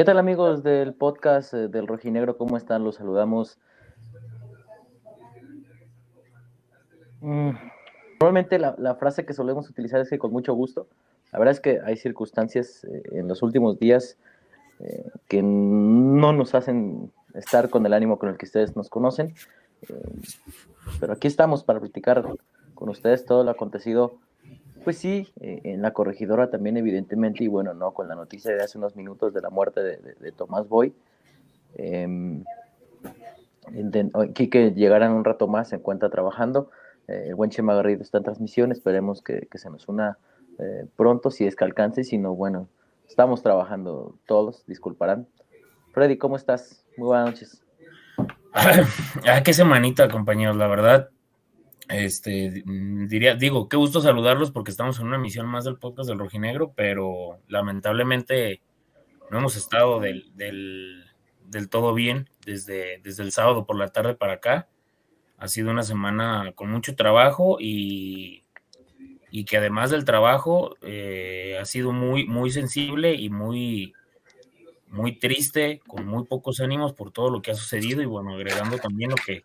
¿Qué tal amigos del podcast eh, del Rojinegro? ¿Cómo están? Los saludamos. Mm, Normalmente la, frase que solemos utilizar es que con mucho gusto. La verdad es que hay circunstancias eh, en los últimos días eh, que no nos hacen estar con el ánimo con el que ustedes nos conocen. pero aquí estamos para platicar con ustedes todo lo acontecido pues sí, eh, en la corregidora también evidentemente, y bueno, no, con la noticia de hace unos minutos de la muerte de, Tomás Boy. Eh, Quique llegará en un rato más, se encuentra trabajando. Eh, el buen Chema Garrido está en transmisión, esperemos que, se nos una eh, pronto, si es que alcance, si no, bueno, estamos trabajando todos, disculparán. Freddy, ¿cómo estás? Muy buenas noches. Ah, qué semanita, compañeros, la verdad este, mm, diría, digo, qué gusto saludarlos porque estamos en una emisión más del podcast del Rojinegro, pero lamentablemente no hemos estado del, del, todo bien desde, desde el sábado por la tarde para acá. Ha sido una semana con mucho trabajo y, y que además del trabajo eh, ha sido muy, muy sensible y muy, muy triste, con muy pocos ánimos por todo lo que ha sucedido y bueno, agregando también lo que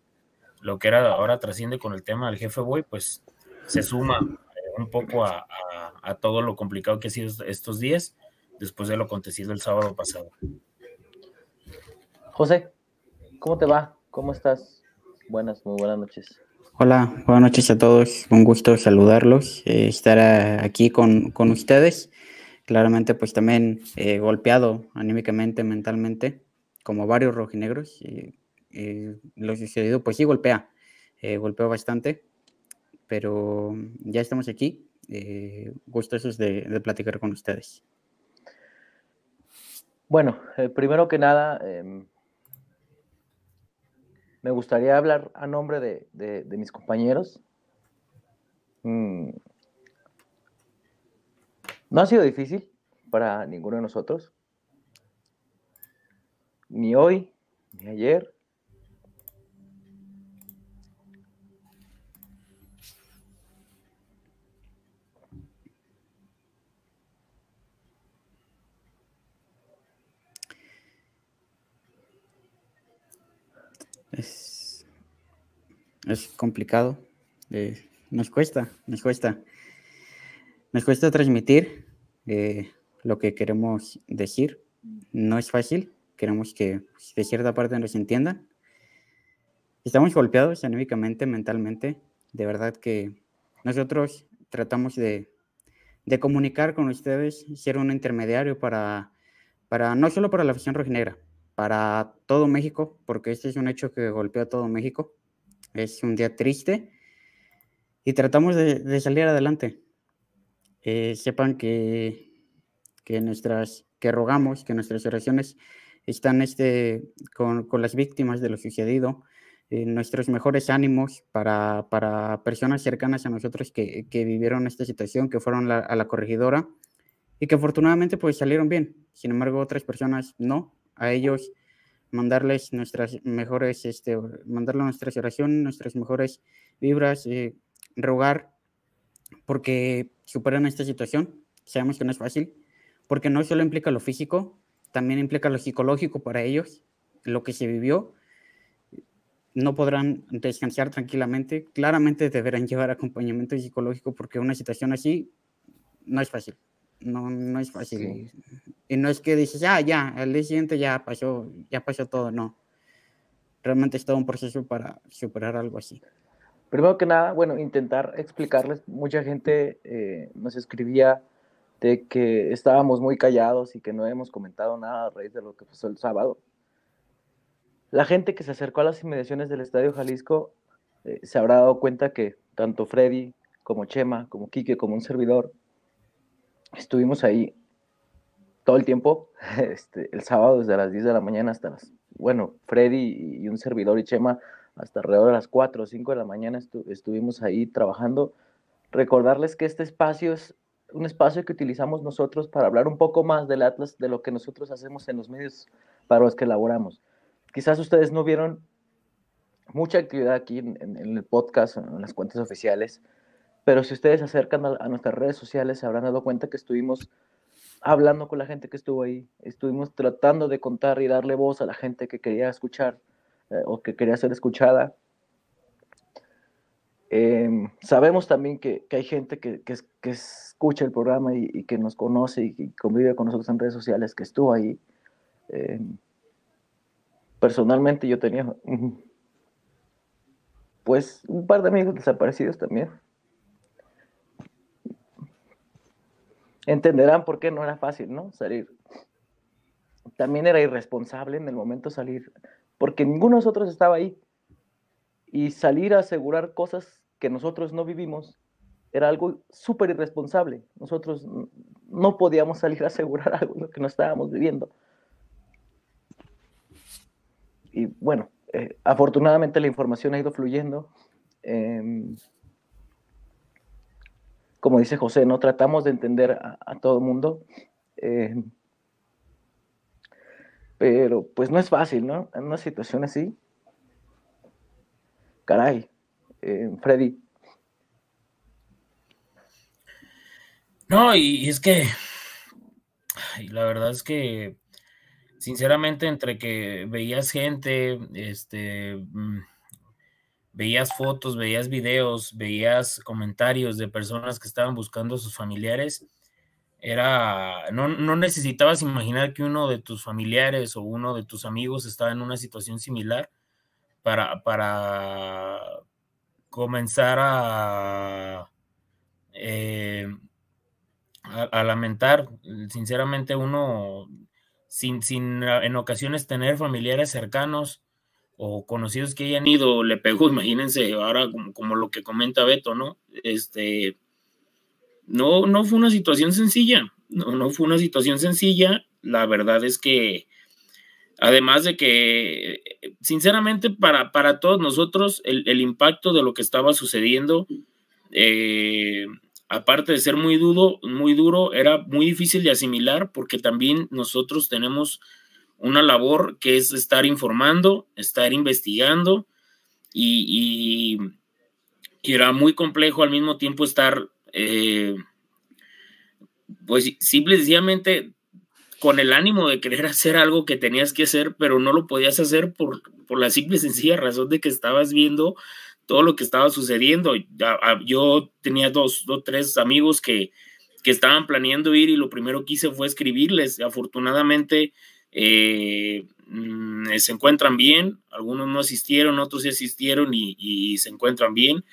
lo que era ahora trasciende con el tema del jefe Boy, pues se suma eh, un poco a, todo lo complicado que ha sido estos días después de lo acontecido el sábado pasado. José, ¿cómo te va? ¿Cómo estás? Buenas, muy buenas noches. Hola, buenas noches a todos. Un gusto saludarlos, eh, estar aquí con, ustedes. Claramente, pues también eh, golpeado anímicamente, mentalmente, como varios rojinegros. Eh, lo sucedido, pues sí golpea, eh, golpea bastante, pero ya estamos aquí, eh, gustosos de, de, platicar con ustedes. Bueno, eh, primero que nada, em, me gustaría hablar a nombre de, de, mis compañeros. Mm. No ha sido difícil para ninguno de nosotros, ni hoy, ni ayer, Es, es complicado. Eh, nos cuesta, nos cuesta. Nos cuesta transmitir eh, lo que queremos decir. No es fácil. Queremos que de cierta parte nos entiendan. Estamos golpeados anímicamente, mentalmente. De verdad que nosotros tratamos de, de comunicar con ustedes, ser un intermediario para, para no solo para la afición rojinegra, para todo México, porque este es un hecho que golpeó a todo México. Es un día triste y tratamos de, salir adelante. Eh, sepan que, que nuestras, que rogamos, que nuestras oraciones están este, con, con las víctimas de lo sucedido, eh, nuestros mejores ánimos para, para, personas cercanas a nosotros que, que vivieron esta situación, que fueron a la corregidora y que afortunadamente pues salieron bien. Sin embargo, otras personas no, a ellos, mandarles nuestras mejores, este, mandarles nuestras oraciones, nuestras mejores vibras, eh, rogar porque superan esta situación. Sabemos que no es fácil, porque no solo implica lo físico, también implica lo psicológico para ellos, lo que se vivió. No podrán descansar tranquilamente. Claramente deberán llevar acompañamiento psicológico porque una situación así no es fácil. No, no es fácil. Y no es que dices, ah, ya, el día siguiente ya pasó, ya pasó todo, no. Realmente es todo un proceso para superar algo así. Primero que nada, bueno, intentar explicarles, mucha gente eh, nos escribía de que estábamos muy callados y que no hemos comentado nada a raíz de lo que pasó el sábado. La gente que se acercó a las inmediaciones del Estadio Jalisco eh, se habrá dado cuenta que tanto Freddy como Chema, como Quique, como un servidor, estuvimos ahí todo el tiempo, este, el sábado desde las 10 de la mañana hasta las, bueno, Freddy y un servidor y Chema hasta alrededor de las 4 o 5 de la mañana estuvimos ahí trabajando. Recordarles que este espacio es un espacio que utilizamos nosotros para hablar un poco más del Atlas, de lo que nosotros hacemos en los medios para los que elaboramos. Quizás ustedes no vieron mucha actividad aquí en, el podcast, en las cuentas oficiales, pero si ustedes se acercan a, nuestras redes sociales se habrán dado cuenta que estuvimos hablando con la gente que estuvo ahí, estuvimos tratando de contar y darle voz a la gente que quería escuchar eh, o que quería ser escuchada. Em, sabemos también que, que hay gente que, que, escucha el programa y, que nos conoce y, convive con nosotros en redes sociales, que estuvo ahí. Em, personalmente yo tenía pues un par de amigos desaparecidos también. Entenderán por qué no era fácil, ¿no? Salir. También era irresponsable en el momento salir, porque ninguno de nosotros estaba ahí. Y salir a asegurar cosas que nosotros no vivimos era algo súper irresponsable. Nosotros no podíamos salir a asegurar algo que no estábamos viviendo. Y bueno, eh, afortunadamente la información ha ido fluyendo. Em, como dice José, no tratamos de entender a, todo el mundo. Em, pero pues no es fácil, ¿no? En una situación así. Caray, em, Freddy. No, y es que la verdad es que sinceramente, entre que veías gente, este, mm, veías fotos, veías videos, veías comentarios de personas que estaban buscando a sus familiares, era, no, no, necesitabas imaginar que uno de tus familiares o uno de tus amigos estaba en una situación similar para, para comenzar a, eh, a lamentar. Sinceramente, uno sin, sin en ocasiones tener familiares cercanos o conocidos que hayan ido, le pegó, imagínense, ahora como, lo que comenta Beto, ¿no? Este, no, no fue una situación sencilla, no, no fue una situación sencilla, la verdad es que, además de que, sinceramente, para, para todos nosotros, el, el impacto de lo que estaba sucediendo, eh, aparte de ser muy duro, muy duro, era muy difícil de asimilar porque también nosotros tenemos una labor que es estar informando, estar investigando y, era muy complejo al mismo tiempo estar, eh, pues simple sencillamente con el ánimo de querer hacer algo que tenías que hacer, pero no lo podías hacer por, por la simple y sencilla razón de que estabas viendo todo lo que estaba sucediendo. Yo tenía dos o tres amigos que, que, estaban planeando ir y lo primero que hice fue escribirles. Afortunadamente eh, mm, se encuentran bien, algunos no asistieron, otros sí asistieron y, se encuentran bien.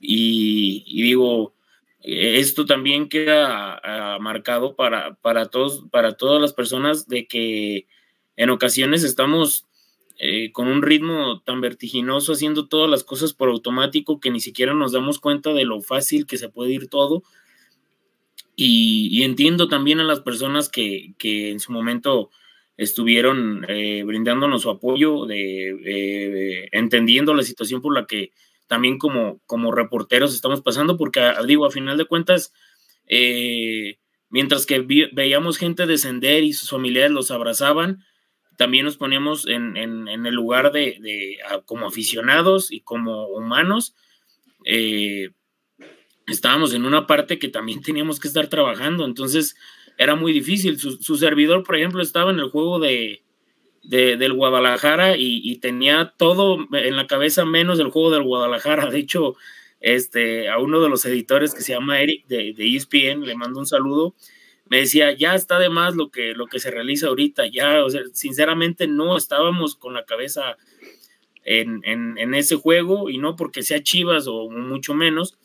Y, digo, esto también queda ah, marcado para, para, todos, para todas las personas de que en ocasiones estamos eh, con un ritmo tan vertiginoso, haciendo todas las cosas por automático que ni siquiera nos damos cuenta de lo fácil que se puede ir todo. Y, entiendo también a las personas que, en su momento estuvieron eh, brindándonos su apoyo, de, entendiendo la situación por la que también como, como reporteros estamos pasando, porque ah, digo, a final de cuentas, eh, mientras que veíamos gente descender y sus familiares los abrazaban, también nos poníamos en, el lugar de, como aficionados y como humanos. Eh, estábamos en una parte que también teníamos que estar trabajando, entonces era muy difícil. Su, servidor, por ejemplo, estaba en el juego de, del Guadalajara y, tenía todo en la cabeza menos el juego del Guadalajara. De hecho, este, a uno de los editores que se llama Eric de, de ESPN, le mando un saludo me decía, ya está de más lo que, lo que se realiza ahorita, ya, o sea, sinceramente no estábamos con la cabeza en, en, ese juego y no porque sea Chivas o mucho menos.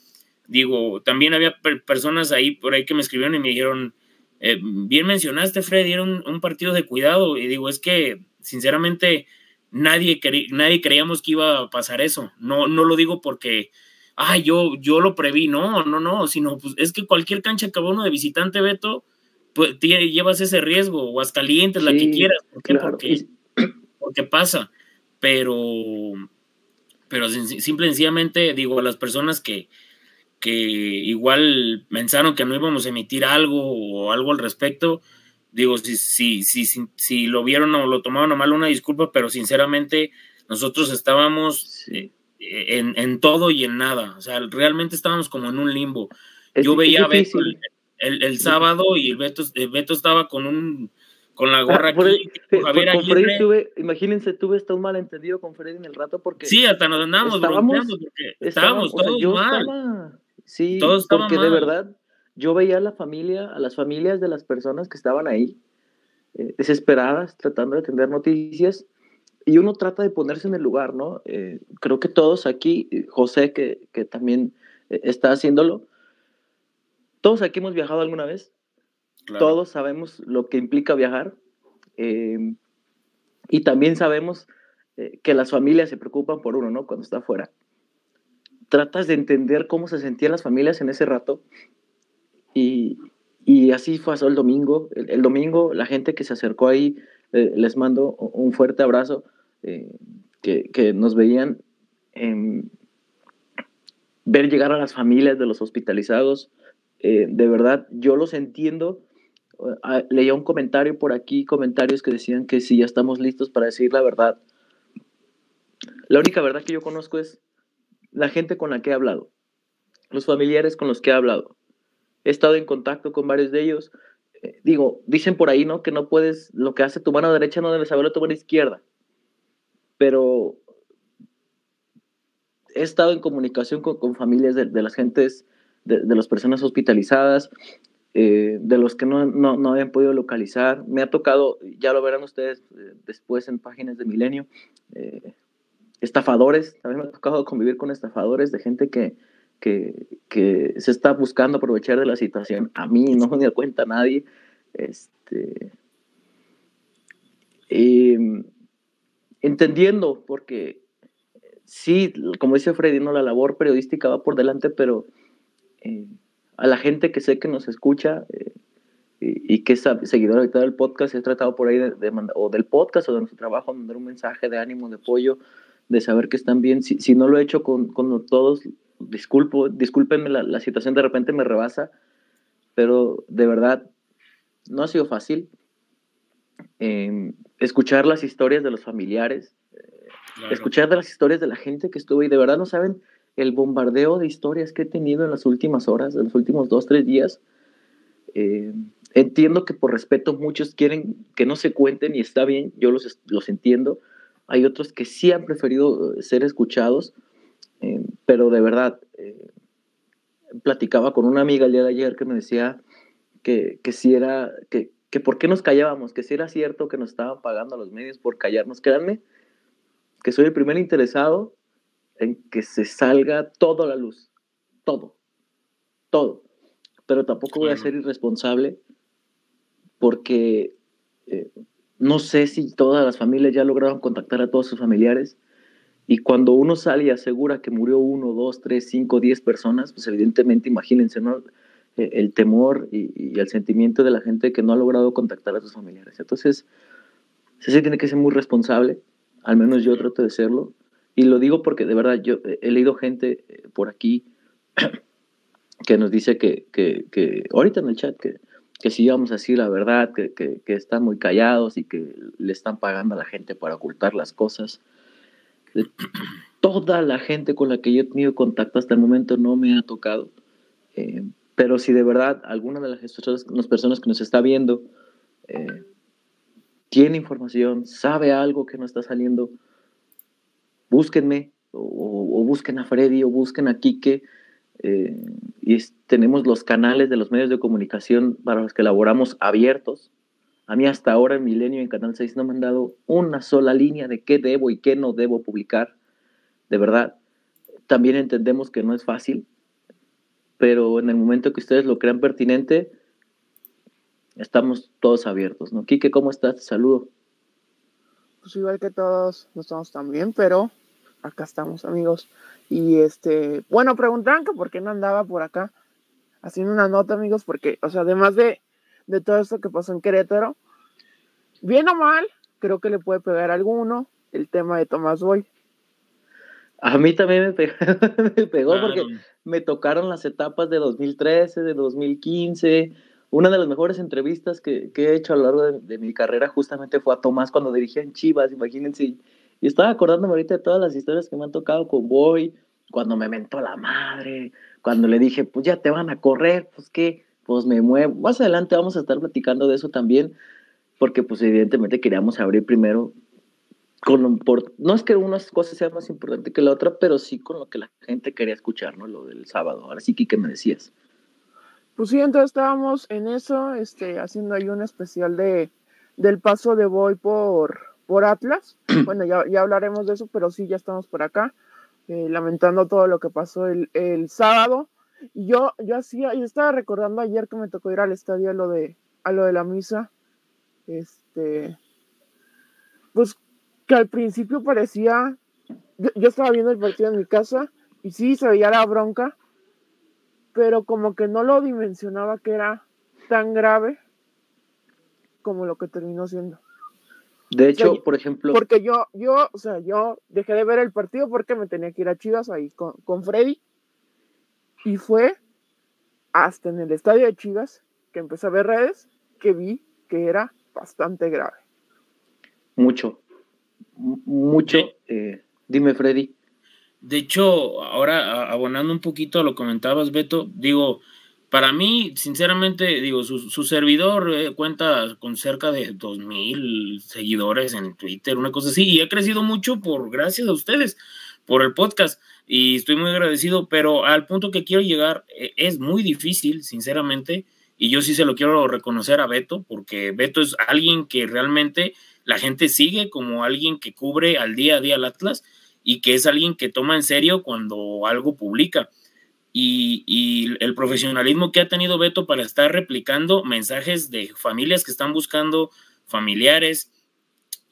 Digo, también había personas ahí por ahí que me escribieron y me dijeron, eh, bien mencionaste, Freddy, era un, partido de cuidado. Y digo, es que sinceramente nadie, nadie creíamos que iba a pasar eso. No, no lo digo porque, ah, yo, yo lo preví, no, no, no, sino pues es que cualquier cancha que va uno de visitante, Beto, pues, llevas ese riesgo, o hasta calientes, la que quieras, ¿por qué? Porque, porque pasa, pero, pero simple y sencillamente digo a las personas que, que igual pensaron que no íbamos a emitir algo o algo al respecto, digo, si, si, si, si, lo vieron o lo tomaron a mal, una disculpa, pero sinceramente nosotros estábamos eh, en, en, todo y en nada, o sea, realmente estábamos como en un limbo. Yo veía a Beto, el, sábado y el Beto, Beto estaba con un con la gorra ah, aquí, imagínense, tuve hasta un malentendido con Freddy en el rato porque sí, hasta nos andamos estábamos, porque estábamos, todos mal. Sí, porque de verdad yo veía a la familia, a las familias de las personas que estaban ahí eh, desesperadas, tratando de tener noticias y uno trata de ponerse en el lugar, ¿no? Eh, creo que todos aquí, José que, que también eh, está haciéndolo, todos aquí hemos viajado alguna vez, todos sabemos lo que implica viajar em, y también sabemos eh, que las familias se preocupan por uno, ¿no? Cuando está afuera. Tratas de entender cómo se sentían las familias en ese rato y, así fue el domingo. El, domingo la gente que se acercó ahí, eh, les mando un fuerte abrazo, eh, que, nos veían em, ver llegar a las familias de los hospitalizados. de verdad, yo los entiendo leía un comentario por aquí, comentarios que decían que si ya estamos listos para decir la verdad. La única verdad que yo conozco es la gente con la que he hablado, los familiares con los que he hablado. He estado en contacto con varios de ellos. Eh, digo, dicen por ahí, ¿no? Que no puedes, lo que hace tu mano derecha no debe saberlo tu mano izquierda. Pero he estado en comunicación con, familias de, las gentes, de, de, las personas hospitalizadas. Eh, de los que no, no, no, habían podido localizar. Me ha tocado, ya lo verán ustedes eh, después en páginas de Milenio, estafadores, también me ha tocado convivir con estafadores de gente que, que, que, se está buscando aprovechar de la situación. A mí no me da cuenta nadie. Este, entendiendo, porque sí, como dice Freddy, ¿no? la labor periodística va por delante, pero a la gente que sé que nos escucha eh, y, que es seguidora ahorita del podcast, he tratado por ahí de, mandar, o del podcast o de nuestro trabajo, mandar un mensaje de ánimo, de apoyo, de saber que están bien. Si, si no lo he hecho con, con todos, disculpo, discúlpenme, la, la, situación de repente me rebasa, pero de verdad no ha sido fácil. Em, escuchar las historias de los familiares, eh, escuchar de las historias de la gente que estuvo y de verdad no saben el bombardeo de historias que he tenido en las últimas horas, en los últimos dos, tres días. Eh, entiendo que por respeto muchos quieren que no se cuenten y está bien, yo los, los entiendo. Hay otros que sí han preferido eh, ser escuchados, eh, pero de verdad, platicaba con una amiga el día de ayer que me decía que, que si era, que, que por qué nos callábamos, que si era cierto que nos estaban pagando los medios por callarnos. Créanme que soy el primer interesado en que se salga todo a la luz, todo, todo. Pero tampoco voy a ser irresponsable porque eh, no sé si todas las familias ya lograron contactar a todos sus familiares. Y cuando uno sale y asegura que murió uno, dos, tres, cinco, diez personas, pues evidentemente imagínense. Eh, el temor y, el sentimiento de la gente que no ha logrado contactar a sus familiares. Entonces, se tiene que ser muy responsable, al menos yo trato de serlo, y lo digo porque de verdad yo he leído gente eh, por aquí que nos dice que, que ahorita en el chat, que, que si vamos a decir la verdad, que, que, están muy callados y que le están pagando a la gente para ocultar las cosas. Toda la gente con la que yo he tenido contacto hasta el momento no me ha tocado. Eh, pero si de verdad alguna de las, las personas que nos está viendo eh, tiene información, sabe algo que no está saliendo, búsquenme o, busquen a Freddy o busquen a Quique. Eh, y tenemos los canales de los medios de comunicación para los que elaboramos abiertos. A mí hasta ahora en Milenio, en Canal 6, no me han dado una sola línea de qué debo y qué no debo publicar. De verdad, también entendemos que no es fácil, pero en el momento que ustedes lo crean pertinente, estamos todos abiertos. ¿no? Quique, ¿cómo estás? Saludo. Pues igual que todos, no estamos tan bien, pero acá estamos, amigos. Y este, bueno, preguntan que por qué no andaba por acá haciendo una nota, amigos, porque, o sea, además de, de todo esto que pasó en Querétaro, bien o mal, creo que le puede pegar a alguno el tema de Tomás Boy. A mí también me pegó, me pegó porque me tocaron las etapas de 2013, de 2015. Una de las mejores entrevistas que, que he hecho a lo largo de, de, mi carrera justamente fue a Tomás cuando dirigía en Chivas, imagínense y estaba acordándome ahorita de todas las historias que me han tocado con Boy, cuando me mentó la madre, cuando le dije, pues ya te van a correr, pues qué, pues me muevo. Más adelante vamos a estar platicando de eso también, porque pues evidentemente queríamos abrir primero con por, no es que una cosa sea más importante que la otra, pero sí con lo que la gente quería escuchar, ¿no? Lo del sábado. Ahora sí, que me decías. Pues sí, entonces estábamos en eso, este, haciendo ahí un especial de del paso de Boy por, por Atlas. Bueno, ya, ya hablaremos de eso, pero sí, ya estamos por acá, eh, lamentando todo lo que pasó el, el sábado. Y yo, yo hacía, yo estaba recordando ayer que me tocó ir al estadio a lo de, a lo de la misa. Este, pues que al principio parecía, yo, estaba viendo el partido en mi casa y sí se veía la bronca, pero como que no lo dimensionaba que era tan grave como lo que terminó siendo. De hecho, por ejemplo. Porque yo, yo, o sea, yo dejé de ver el partido porque me tenía que ir a Chivas ahí con, con Freddy. Y fue hasta en el estadio de Chivas que empecé a ver redes que vi que era bastante grave. Mucho mucho. Eh, dime, Freddy. De hecho, ahora abonando un poquito a lo comentabas, Beto, digo, para mí, sinceramente, digo, su, servidor eh, cuenta con cerca de dos mil seguidores en Twitter, una cosa así, y ha crecido mucho por gracias a ustedes, por el podcast, y estoy muy agradecido, pero al punto que quiero llegar eh, es muy difícil, sinceramente, y yo sí se lo quiero reconocer a Beto, porque Beto es alguien que realmente la gente sigue como alguien que cubre al día a día el Atlas y que es alguien que toma en serio cuando algo publica. Y, el profesionalismo que ha tenido Beto para estar replicando mensajes de familias que están buscando familiares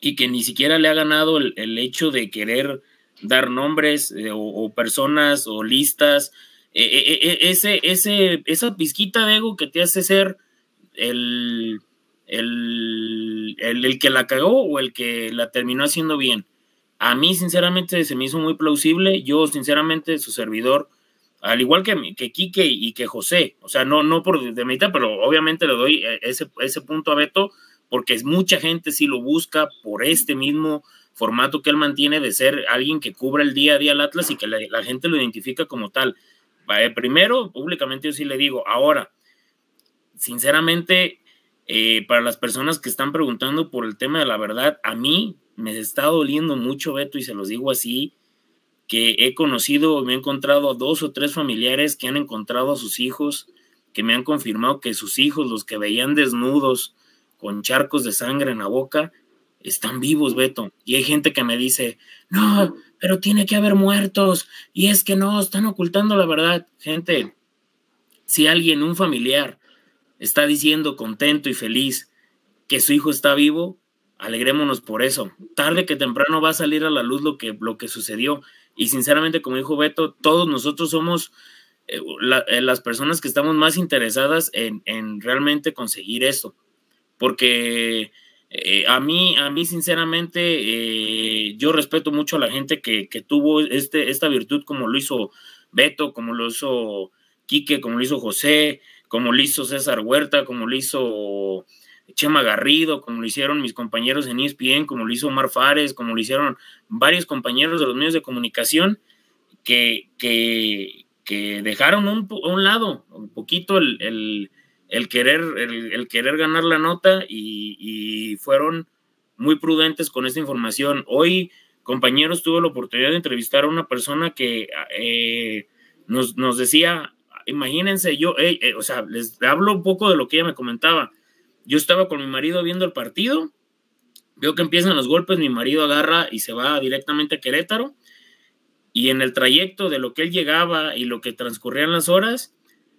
y que ni siquiera le ha ganado el, hecho de querer dar nombres eh, o, personas o listas. E, e, e, ese, ese, esa pizquita de ego que te hace ser el, el, el, que la cagó o el que la terminó haciendo bien. A mí, sinceramente, se me hizo muy plausible. Yo, sinceramente, su servidor, al igual que, que Quique y que José, o sea, no, no por de mitad, pero obviamente le doy eh, ese, ese punto a Beto, porque es mucha gente sí lo busca por este mismo formato que él mantiene de ser alguien que cubra el día a día al Atlas y que la, la gente lo identifica como tal. Eh, primero, públicamente yo sí le digo, ahora, sinceramente, eh, para las personas que están preguntando por el tema de la verdad, a mí me está doliendo mucho, Beto, y se los digo así, que he conocido, me he encontrado a dos o tres familiares que han encontrado a sus hijos, que me han confirmado que sus hijos, los que veían desnudos, con charcos de sangre en la boca, están vivos, Beto. Y hay gente que me dice, no, pero tiene que haber muertos. Y es que no, están ocultando la verdad. Gente, si alguien, un familiar, está diciendo contento y feliz que su hijo está vivo, alegrémonos por eso. Tarde que temprano va a salir a la luz lo que, lo que sucedió. Y sinceramente, como dijo Beto, todos nosotros somos eh, eh, las personas que estamos más interesadas en, realmente conseguir eso. Porque eh, a mí, a mí sinceramente, yo respeto mucho a la gente que, que, tuvo este, esta virtud como lo hizo Beto, como lo hizo Quique, como lo hizo José, como lo hizo César Huerta, como lo hizo Chema Garrido, como lo hicieron mis compañeros en ESPN, como lo hizo Omar Fares, como lo hicieron varios compañeros de los medios de comunicación que, que, dejaron un, un lado un poquito el, querer, el, querer ganar la nota y, fueron muy prudentes con esta información. Hoy, compañeros, tuve la oportunidad de entrevistar a una persona que eh, nos, nos decía imagínense, yo, eh, eh, o sea, les hablo un poco de lo que ella me comentaba. Yo estaba con mi marido viendo el partido, veo que empiezan los golpes, mi marido agarra y se va directamente a Querétaro, y en el trayecto de lo que él llegaba y lo que transcurrían las horas,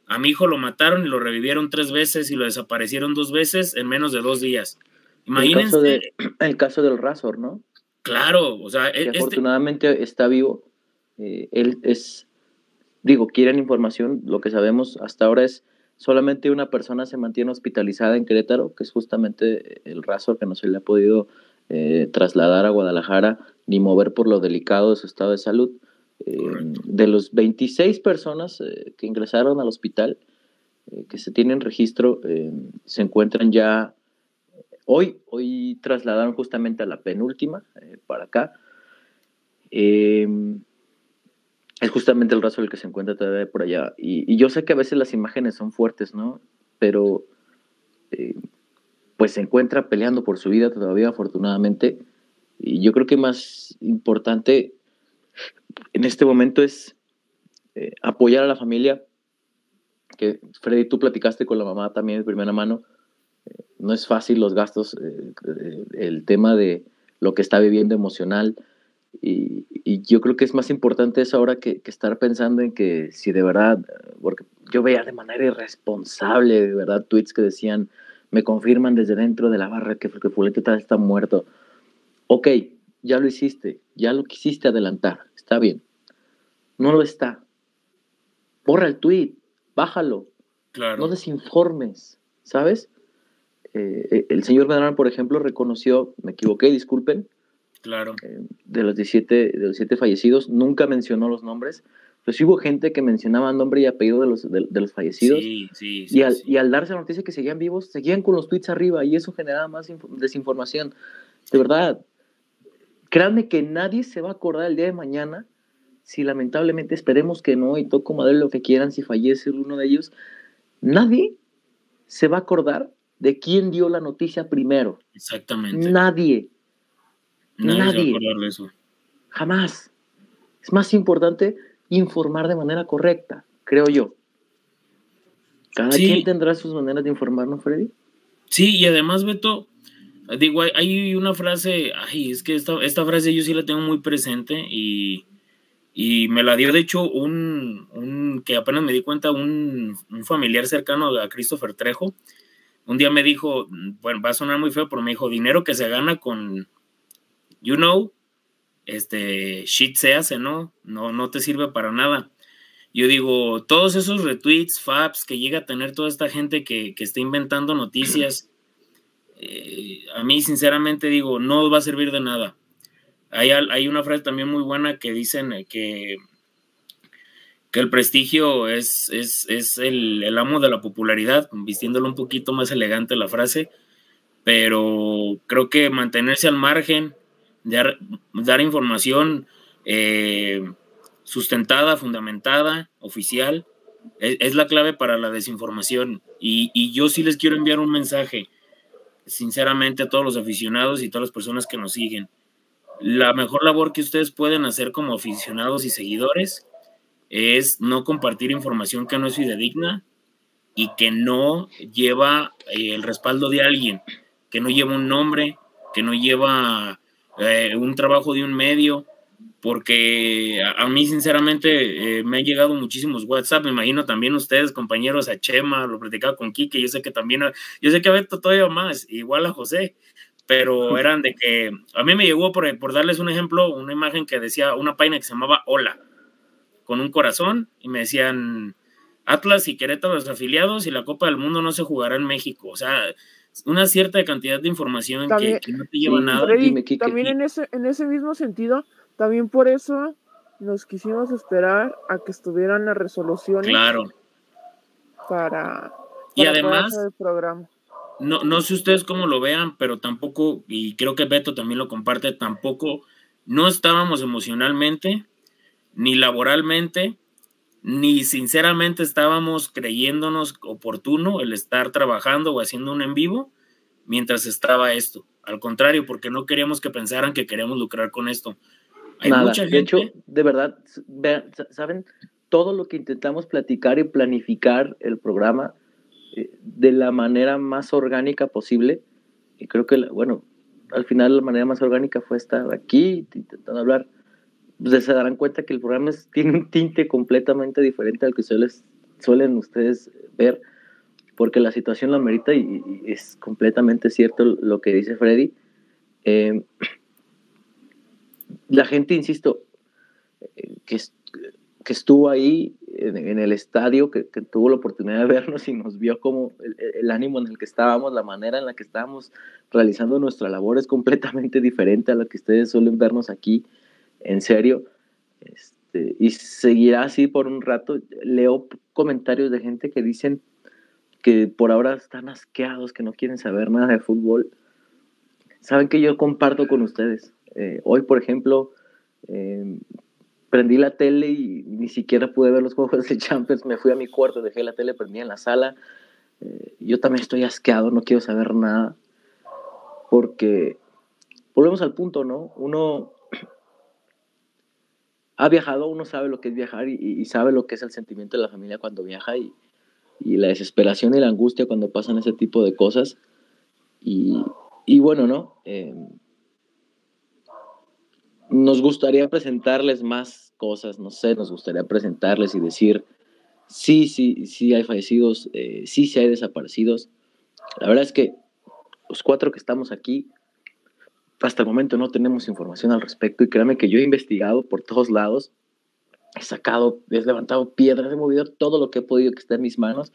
a mi hijo lo mataron y lo revivieron tres veces y lo desaparecieron dos veces en menos de dos días. Imagínense. El caso, de, el caso del Razor, ¿no? Claro, o sea, que este afortunadamente está vivo. Eh, él es digo, quieren información, lo que sabemos hasta ahora es solamente una persona se mantiene hospitalizada en Querétaro, que es justamente el raso que no se le ha podido eh, trasladar a Guadalajara ni mover por lo delicado de su estado de salud. Eh, de los 26 personas eh, que ingresaron al hospital, que se tienen registro, se encuentran ya hoy, hoy trasladaron justamente a la penúltima para acá es justamente el raso el que se encuentra todavía por allá. Y, yo sé que a veces las imágenes son fuertes, ¿no? pero eh, pues se encuentra peleando por su vida todavía, afortunadamente. Y yo creo que más importante en este momento es eh, apoyar a la familia, que Freddy, tú platicaste con la mamá también de primera mano. Eh, no es fácil los gastos, el tema de lo que está viviendo emocional. Y, yo creo que es más importante eso ahora que, que, estar pensando en que si de verdad, porque yo veía de manera irresponsable, de verdad, tweets que decían, me confirman desde dentro de la barra que, que Fulete está muerto. Ok, ya lo hiciste, ya lo quisiste adelantar, está bien. No lo está. Borra el tweet, bájalo. Claro. No desinformes, ¿sabes? Eh, eh, el señor Medrano, por ejemplo, reconoció, me equivoqué, disculpen, claro. Eh, de, los 17, de los siete fallecidos, nunca mencionó los nombres, pues hubo gente que mencionaba nombre y apellido de los, de, los fallecidos. Sí, sí, y, al, y al darse la noticia que seguían vivos, seguían con los tweets arriba y eso generaba más desinformación. De verdad, créanme que nadie se va a acordar el día de mañana si lamentablemente esperemos que no y toco madre lo que quieran si fallece uno de ellos. Nadie se va a acordar de quién dio la noticia primero. Exactamente. Nadie. Nadie. nadie. Va a eso. Jamás. Es más importante informar de manera correcta, creo yo. Cada quien tendrá sus maneras de informar, ¿no, Freddy? Sí, y además, Beto, digo, hay una frase, ay, es que esta, esta frase yo sí la tengo muy presente y, y me la dio, de hecho, un, un que apenas me di cuenta, un, un, familiar cercano a Christopher Trejo. Un día me dijo, bueno, va a sonar muy feo, pero me dijo, dinero que se gana con, you know, este, shit se hace, ¿no? No, no te sirve para nada. Yo digo, todos esos retweets, faps que llega a tener toda esta gente que, que está inventando noticias, eh, a mí sinceramente digo, no va a servir de nada. Hay, hay una frase también muy buena que dicen que, que el prestigio es, es, es el, el, amo de la popularidad, vistiéndolo un poquito más elegante la frase, pero creo que mantenerse al margen, dar, información eh, sustentada, fundamentada, oficial, es, la clave para la desinformación. Y, y, yo sí les quiero enviar un mensaje, sinceramente, a todos los aficionados y todas las personas que nos siguen. La mejor labor que ustedes pueden hacer como aficionados y seguidores es no compartir información que no es fidedigna y que no lleva eh, el respaldo de alguien, que no lleva un nombre, que no lleva eh, un trabajo de un medio, porque a, mí sinceramente eh, me han llegado muchísimos WhatsApp, me imagino también ustedes, compañeros, a Chema, lo platicaba con Kike, yo sé que también, yo sé que a Beto todavía más, igual a José, pero eran de que, a mí me llegó, por, por darles un ejemplo, una imagen que decía, una página que se llamaba Hola, con un corazón, y me decían, Atlas y Querétaro los afiliados y la Copa del Mundo no se jugará en México, o sea, una cierta cantidad de información que, no te lleva nada. también en ese, en ese mismo sentido, también por eso nos quisimos esperar a que estuvieran las resoluciones. Claro. Para, y además, el programa. No, no sé ustedes cómo lo vean, pero tampoco, y creo que Beto también lo comparte, tampoco no estábamos emocionalmente, ni laboralmente, ni sinceramente estábamos creyéndonos oportuno el estar trabajando o haciendo un en vivo mientras estaba esto. Al contrario, porque no queríamos que pensaran que queríamos lucrar con esto. Hay mucha gente... De hecho, de verdad, ¿saben? Todo lo que intentamos platicar y planificar el programa eh, de la manera más orgánica posible. Y creo que, bueno, al final la manera más orgánica fue estar aquí intentando hablar pues, se darán cuenta que el programa tiene un tinte completamente diferente al que sueles, suelen ustedes ver, porque la situación lo amerita y, es completamente cierto lo que dice Freddy. Eh, la gente, insisto, eh, que, que estuvo ahí en, el estadio, que, tuvo la oportunidad de vernos y nos vio como el, el, ánimo en el que estábamos, la manera en la que estábamos realizando nuestra labor es completamente diferente a la que ustedes suelen vernos aquí en serio. Este, y seguirá así por un rato. Leo comentarios de gente que dicen que por ahora están asqueados, que no quieren saber nada de fútbol. Saben que yo comparto con ustedes. Eh, hoy, por ejemplo, eh, prendí la tele y ni siquiera pude ver los juegos de Champions. Me fui a mi cuarto, dejé la tele prendida en la sala. eh, yo también estoy asqueado, no quiero saber nada, porque volvemos al punto, ¿no? Uno ha viajado, uno sabe lo que es viajar y, sabe lo que es el sentimiento de la familia cuando viaja y, la desesperación y la angustia cuando pasan ese tipo de cosas. Y, bueno, ¿no? Eh, nos gustaría presentarles más cosas, no sé, nos gustaría presentarles y decir, sí, sí, sí hay fallecidos, eh, sí, sí hay desaparecidos. La verdad es que los cuatro que estamos aquí, hasta el momento no tenemos información al respecto y créanme que yo he investigado por todos lados, he sacado, he levantado piedras, he movido todo lo que he podido que esté en mis manos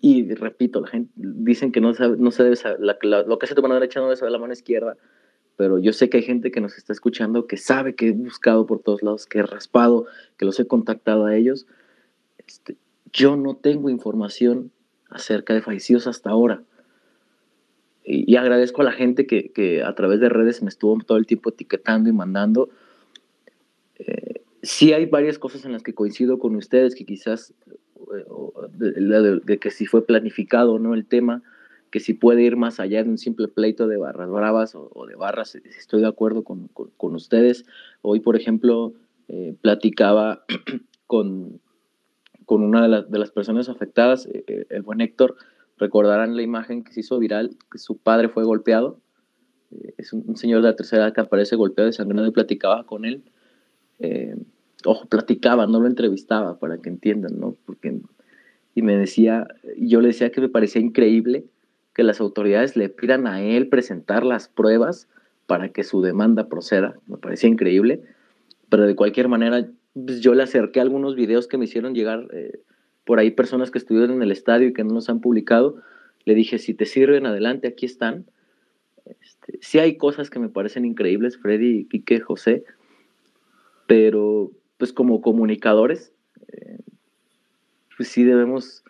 y repito, la gente dicen que no, sabe, no se debe saber, lo que hace tu mano derecha no debe saber la mano izquierda pero yo sé que hay gente que nos está escuchando que sabe que he buscado por todos lados, que he raspado, que los he contactado a ellos. Este, yo no tengo información acerca de fallecidos hasta ahora. Y, agradezco a la gente que, a través de redes me estuvo todo el tiempo etiquetando y mandando. Eh, sí hay varias cosas en las que coincido con ustedes, que quizás, eh, de, de, que si fue planificado no el tema, que si puede ir más allá de un simple pleito de barras bravas o, de barras, estoy de acuerdo con, con, ustedes. Hoy, por ejemplo, eh, platicaba con, con una de, de, las personas afectadas, eh, eh, el buen Héctor, recordarán la imagen que se hizo viral, que su padre fue golpeado. es un, señor de la tercera edad que aparece golpeado, desangrado y platicaba con él. ojo, platicaba, no lo entrevistaba para que entiendan, ¿no? Porque, y me decía, yo le decía que me parecía increíble que las autoridades le pidan a él presentar las pruebas para que su demanda proceda. Me parecía increíble, pero de cualquier manera pues, yo le acerqué algunos videos que me hicieron llegar eh, por ahí personas que estuvieron en el estadio y que no los han publicado. Le dije, si te sirven, adelante, aquí están. Este, sí hay cosas que me parecen increíbles, Freddy, Quique, José, pero pues como comunicadores, eh, pues sí debemos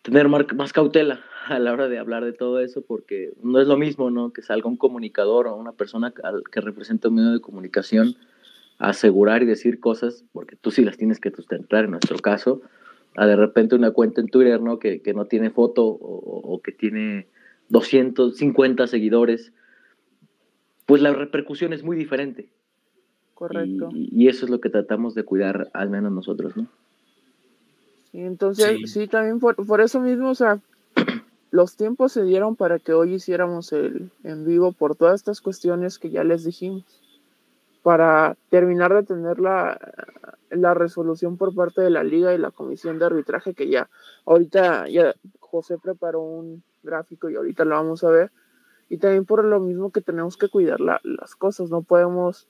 tener más cautela a la hora de hablar de todo eso, porque no es lo mismo, ¿no? Que salga un comunicador o una persona que representa un medio de comunicación asegurar y decir cosas, porque tú sí las tienes que sustentar en nuestro caso, a de repente una cuenta en Twitter, ¿no? Que, que no tiene foto o, que tiene 250 seguidores, pues la repercusión es muy diferente. Correcto. Y, y, eso es lo que tratamos de cuidar, al menos nosotros, ¿no? Sí, entonces, sí, también por, por, eso mismo, o sea, los tiempos se dieron para que hoy hiciéramos el en vivo por todas estas cuestiones que ya les dijimos, para terminar de tener la, la resolución por parte de la liga y la comisión de arbitraje que ya ahorita ya José preparó un gráfico y ahorita lo vamos a ver. Y también por lo mismo que tenemos que cuidar las cosas no podemos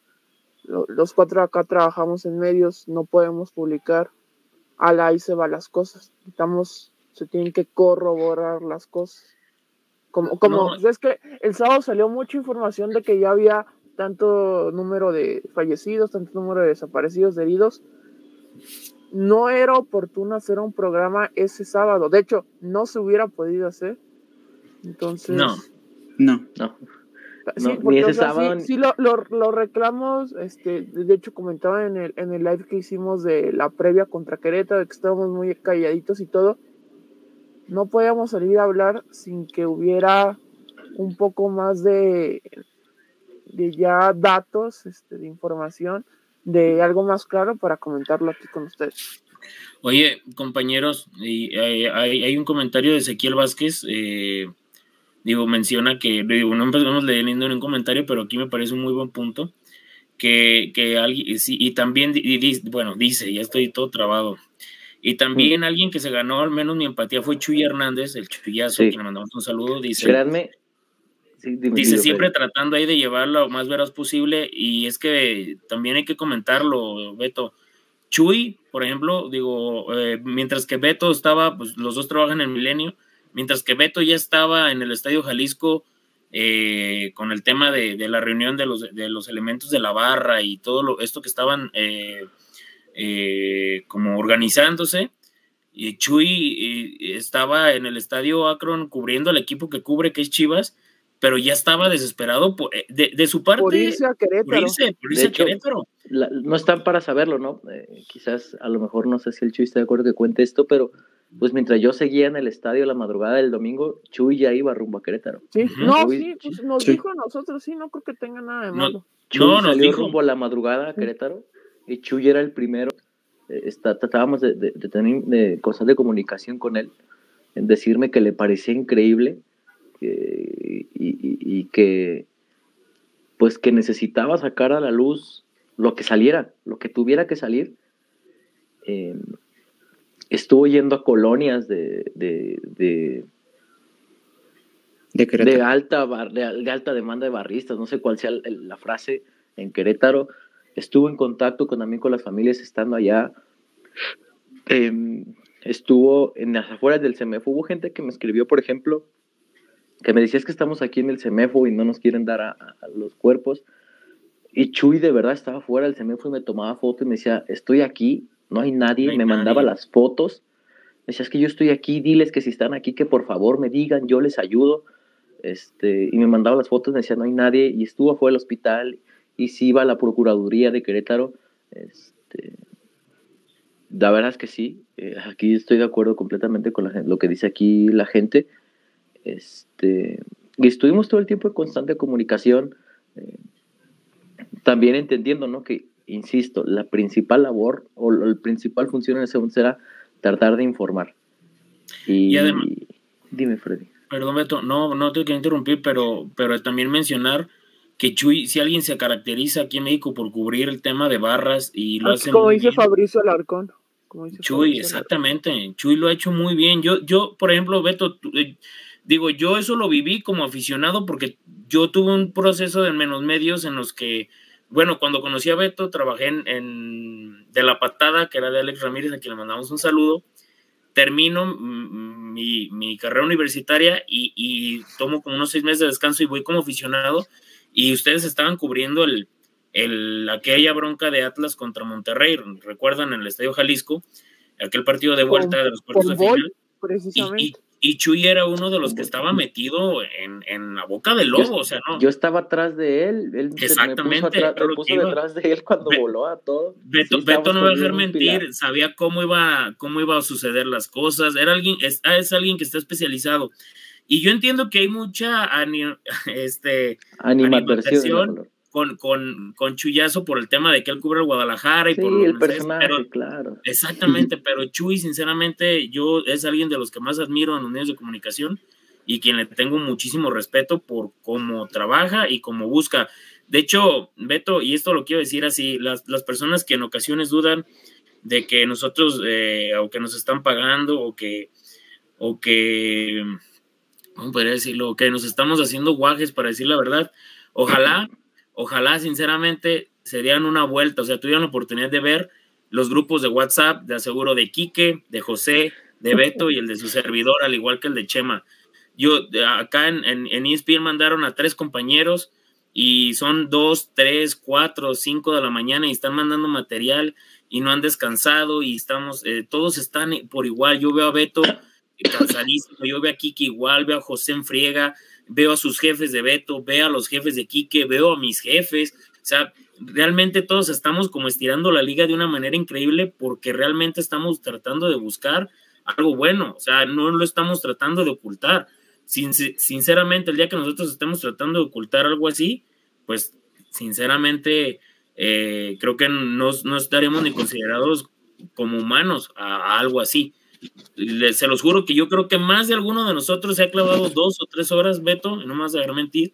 los cuatro acá trabajamos en medios no podemos publicar a la ahí se van las cosas. Estamos se tienen que corroborar las cosas. Como, como es que el sábado salió mucha información de que ya había tanto número de fallecidos, tanto número de desaparecidos, de heridos. No era oportuno hacer un programa ese sábado. De hecho, no se hubiera podido hacer. Entonces. No, no, no. Sí, porque, ese sábado. Sí, lo, lo, reclamos. Este, de hecho, comentaba en el, en el live que hicimos de la previa contra Querétaro, que estábamos muy calladitos y todo no podíamos salir a hablar sin que hubiera un poco más de, de ya datos, este, de información, de algo más claro para comentarlo aquí con ustedes. Oye, compañeros, eh, hay, un comentario de Ezequiel Vázquez, eh, digo, menciona que, digo, no empezamos leyendo en un comentario, pero aquí me parece un muy buen punto, que, que alguien, sí, y también, bueno, dice, ya estoy todo trabado, y también alguien que se ganó al menos mi empatía fue Chuy Hernández, el Chuyazo, quien le mandamos un saludo. Dice, dice siempre tratando ahí de llevarlo lo más veraz posible. Y es que también hay que comentarlo, Beto. Chuy, por ejemplo, digo, eh, mientras que Beto estaba, pues los dos trabajan en Milenio, mientras que Beto ya estaba en el Estadio Jalisco eh, con el tema de, la reunión de los, de los elementos de la barra y todo lo, esto que estaban eh, como organizándose. Y Chuy estaba en el estadio Akron cubriendo al equipo que cubre, que es Chivas, pero ya estaba desesperado eh, de, su parte. Por irse a Querétaro. no están para saberlo, ¿no? quizás a lo mejor no sé si el Chuy está de acuerdo que cuente esto, pero pues mientras yo seguía en el estadio la madrugada del domingo, Chuy ya iba rumbo a Querétaro. Sí, Ujú. no, Chuy- sí, pues nos Sí. dijo a nosotros, sí, no creo que tenga nada de No, malo. Chuy No, nos salió dijo. rumbo a la madrugada a Querétaro y Chuy era el primero. eh, está, tratábamos de, de- de tener de cosas de comunicación con él, en decirme que le parecía increíble y, y- y que pues que necesitaba sacar a la luz lo que saliera, lo que tuviera que salir. Eh, estuvo yendo a colonias de, de, de, De alta, bar- de, de alta demanda de barristas, no sé cuál sea el- la frase en Querétaro. Estuvo en contacto con, también con las familias estando allá. Em, estuvo en las afueras del CEMEFO. Hubo gente que me escribió, por ejemplo, que me decía es que estamos aquí en el CEMEFO y no nos quieren dar a, a los cuerpos. Y Chuy de verdad estaba fuera del CEMEFO y me tomaba foto y me decía, estoy aquí, no hay nadie. No hay me mandaba las fotos. Me decía, es que yo estoy aquí, diles que si están aquí, que por favor me digan, yo les ayudo. Este, y me mandaba las fotos, me decía, no hay nadie. Y estuvo afuera del hospital y sí iba a la Procuraduría de Querétaro. Este, la verdad es que sí, eh, aquí estoy de acuerdo completamente con la lo que dice aquí la gente. Este, y estuvimos todo el tiempo en constante comunicación, eh, también entendiendo, ¿no? Que, insisto, la principal labor o la principal función en ese momento era tratar de informar. Y, Y además- dime, Freddy. Perdón, Beto, no, no te quiero interrumpir, pero, pero también mencionar que Chuy, si alguien se caracteriza aquí en México por cubrir el tema de barras y lo hace Como muy dice bien, Fabricio Alarcón. como dice Chuy, Fabricio exactamente. Chuy lo ha hecho muy bien. Yo, yo por ejemplo, Beto, tú- eh, digo, yo eso lo viví como aficionado porque yo tuve un proceso de menos medios en los que, bueno, cuando conocí a Beto, trabajé en, en De la Patada, que era de Alex Ramírez, a quien le mandamos un saludo. Termino mi, mi carrera universitaria y, y tomo como unos seis meses de descanso y voy como aficionado. Y ustedes estaban cubriendo el, el, aquella bronca de Atlas contra Monterrey, recuerdan en el Estadio Jalisco, aquel partido de vuelta de los cuartos de final. Y, Precisamente. y, y Chuy era uno de los que estaba metido en, en la boca del lobo, o sea, no. Yo estaba atrás de él, él se me Exactamente, puso, atrás- me puso iba. detrás de él cuando Be- voló a todo. Beto, Sí, Beto estábamos no me va a dejar mentir, sabía cómo iba, cómo iba a suceder las cosas, era alguien, es, ah, es alguien que está especializado. Y yo entiendo que hay mucha ani- este, Animadversión. Con, con, con Chuyazo por el tema de que él cubre el Guadalajara y Sí, por el mensajes, personaje, pero- claro. Exactamente, pero Chuy, sinceramente, yo es alguien de los que más admiro en los medios de comunicación y quien le tengo muchísimo respeto por cómo trabaja y cómo busca. De hecho, Beto, y esto lo quiero decir así, las, las personas que en ocasiones dudan de que nosotros, eh, o que nos están pagando, o que, o que, ¿cómo podría decirlo? Que nos estamos haciendo guajes para decir la verdad. Ojalá, ojalá, sinceramente, se dieran una vuelta, o sea, tuvieran la oportunidad de ver los grupos de WhatsApp, de aseguro de Quique, de José, de Beto y el de su servidor, al igual que el de Chema. Yo acá en, en, en ESPN mandaron a tres compañeros y son dos, tres, cuatro, cinco de la mañana y están mandando material y no han descansado y estamos, eh, todos están por igual. Yo veo a Beto cansadísimo, yo veo a Quique igual, veo a José en friega, veo a sus jefes de Beto, veo a los jefes de Quique, veo a mis jefes, o sea, realmente todos estamos como estirando la liga de una manera increíble porque realmente estamos tratando de buscar algo bueno, o sea, no lo estamos tratando de ocultar. Sin, sinceramente, el día que nosotros estemos tratando de ocultar algo así, pues sinceramente eh, creo que no, no estaremos ni considerados como humanos a algo así. Se los juro que yo creo que más de alguno de nosotros se ha clavado dos o tres horas, Beto, no más de mentir,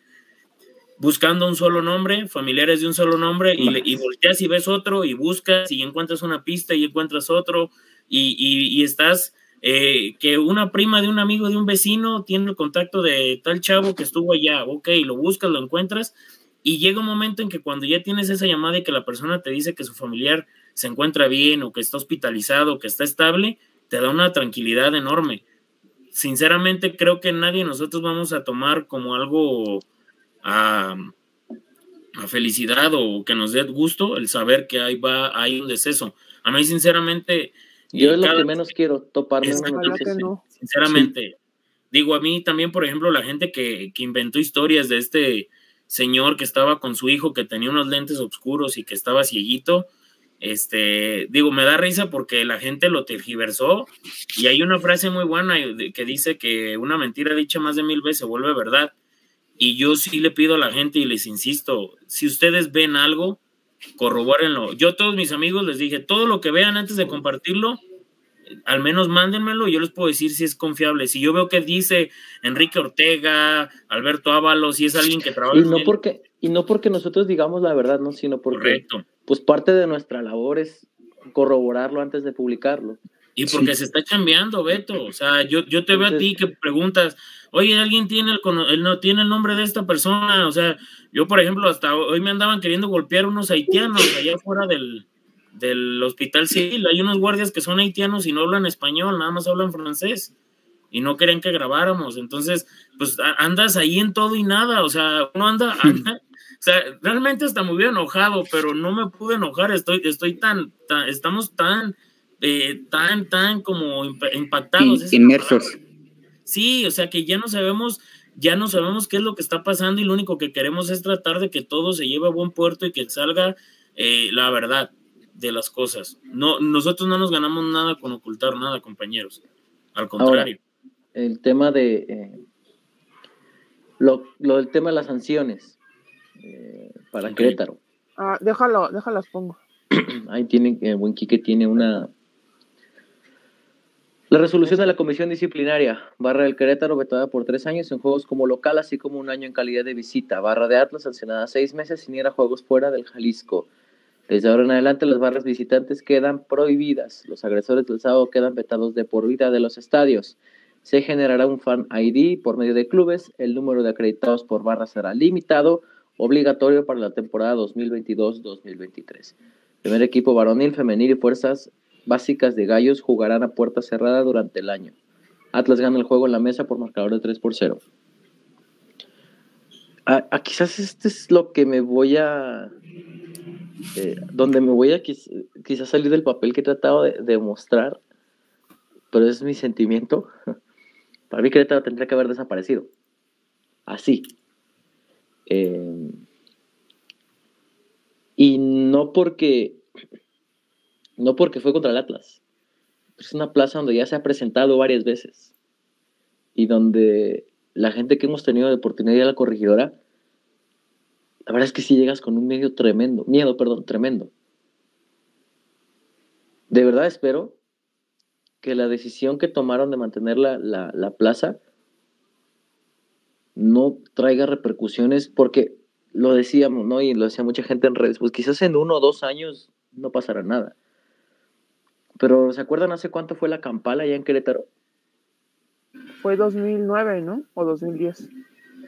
buscando un solo nombre, familiares de un solo nombre, y, le, y, volteas y ves otro, y buscas y encuentras una pista y encuentras otro, y, y, y estás, eh, que una prima de un amigo de un vecino tiene el contacto de tal chavo que estuvo allá, ok, lo buscas, lo encuentras, y llega un momento en que cuando ya tienes esa llamada y que la persona te dice que su familiar se encuentra bien o que está hospitalizado, que está estable, te da una tranquilidad enorme. Sinceramente creo que nadie de nosotros vamos a tomar como algo a, a, felicidad o que nos dé gusto el saber que ahí va, hay un deceso. A mí sinceramente... Yo es lo que menos quiero, toparme una noticia. No. Sinceramente. Sí. Digo, a mí también, por ejemplo, la gente que, que inventó historias de este señor que estaba con su hijo que tenía unos lentes oscuros y que estaba cieguito, este, digo, me da risa porque la gente lo tergiversó y hay una frase muy buena que dice que una mentira dicha más de mil veces se vuelve verdad. Y yo sí le pido a la gente y les insisto, si ustedes ven algo, corrobórenlo. Yo a todos mis amigos les dije, todo lo que vean antes de compartirlo, al menos mándenmelo y yo les puedo decir si es confiable. Si yo veo que dice Enrique Ortega, Alberto Ábalos, si es alguien que trabaja. Y no porque, y no porque nosotros digamos la verdad, ¿no? Sino porque Correcto. Pues parte de nuestra labor es corroborarlo antes de publicarlo. Y porque se está cambiando, Beto. O sea, yo, yo te veo a ti que preguntas, oye, ¿alguien tiene el, no, tiene el nombre de esta persona? O sea, yo, por ejemplo, hasta hoy me andaban queriendo golpear unos haitianos allá afuera del, del hospital civil. Hay unos guardias que son haitianos y no hablan español, nada más hablan francés. Y no querían que grabáramos. Entonces, pues andas ahí en todo y nada. O sea, uno anda, anda sea, realmente está muy enojado, pero no me pude enojar. Estoy, estoy tan, tan estamos tan, eh, tan, tan como impactados. Inmersos. Sí, o sea que ya no sabemos, ya no sabemos qué es lo que está pasando y lo único que queremos es tratar de que todo se lleve a buen puerto y que salga eh, la verdad de las cosas. No, nosotros no nos ganamos nada con ocultar nada, compañeros. Al contrario. el tema de eh, lo, lo, del tema de las sanciones eh, para Querétaro. Ah, déjalo, déjalas pongo. Ahí tiene, el buen Quique tiene una. La resolución de la comisión disciplinaria, barra del Querétaro, vetada por tres años en juegos como local, así como un año en calidad de visita. Barra de Atlas, sancionada seis meses sin ir a juegos fuera del Jalisco. Desde ahora en adelante las barras visitantes quedan prohibidas. Los agresores del sábado quedan vetados de por vida de los estadios. Se generará un fan ID por medio de clubes. El número de acreditados por barra será limitado, obligatorio para la temporada 2022-2023. Primer equipo varonil, femenil y fuerzas básicas de Gallos jugarán a puerta cerrada durante el año. Atlas gana el juego en la mesa por marcador de 3 por 0. Ah, quizás este es lo que me voy a eh, donde me voy a quizás salir del papel que he tratado de, mostrar, pero es mi sentimiento. Para mí Querétaro tendría que haber desaparecido. Así. Eh, y no porque no porque fue contra el Atlas. Es una plaza donde ya se ha presentado varias veces. Y donde la gente que hemos tenido de oportunidad de la corregidora la verdad es que sí llegas con un medio tremendo, miedo, perdón, tremendo. De verdad espero que la decisión que tomaron de mantener la, plaza no traiga repercusiones, porque lo decíamos, ¿no? Y lo decía mucha gente en redes, pues quizás en uno o dos años no pasará nada. Pero ¿se acuerdan hace cuánto fue la campala allá en Querétaro? Fue 2009, ¿no? O 2010.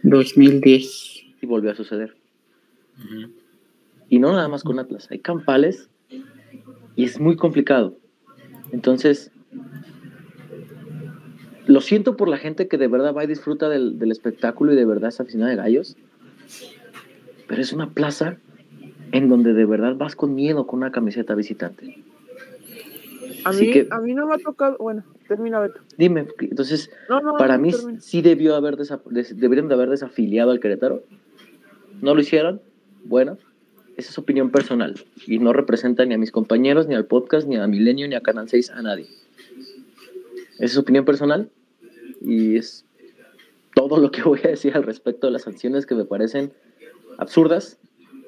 2010. Y volvió a suceder. Y no nada más con Atlas, hay campales y es muy complicado. Entonces, lo siento por la gente que de verdad va y disfruta del, espectáculo y de verdad es aficionada de gallos, pero es una plaza en donde de verdad vas con miedo con una camiseta visitante. A mí, que, a mí no me ha tocado, bueno, termina Beto. Dime, entonces, para mí sí debió haber deberían de haber desafiliado al Querétaro. No lo hicieron, bueno, esa es opinión personal y no representa ni a mis compañeros, ni al podcast, ni a Milenio, ni a Canal 6, a nadie. Esa es opinión personal y es todo lo que voy a decir al respecto de las sanciones que me parecen absurdas,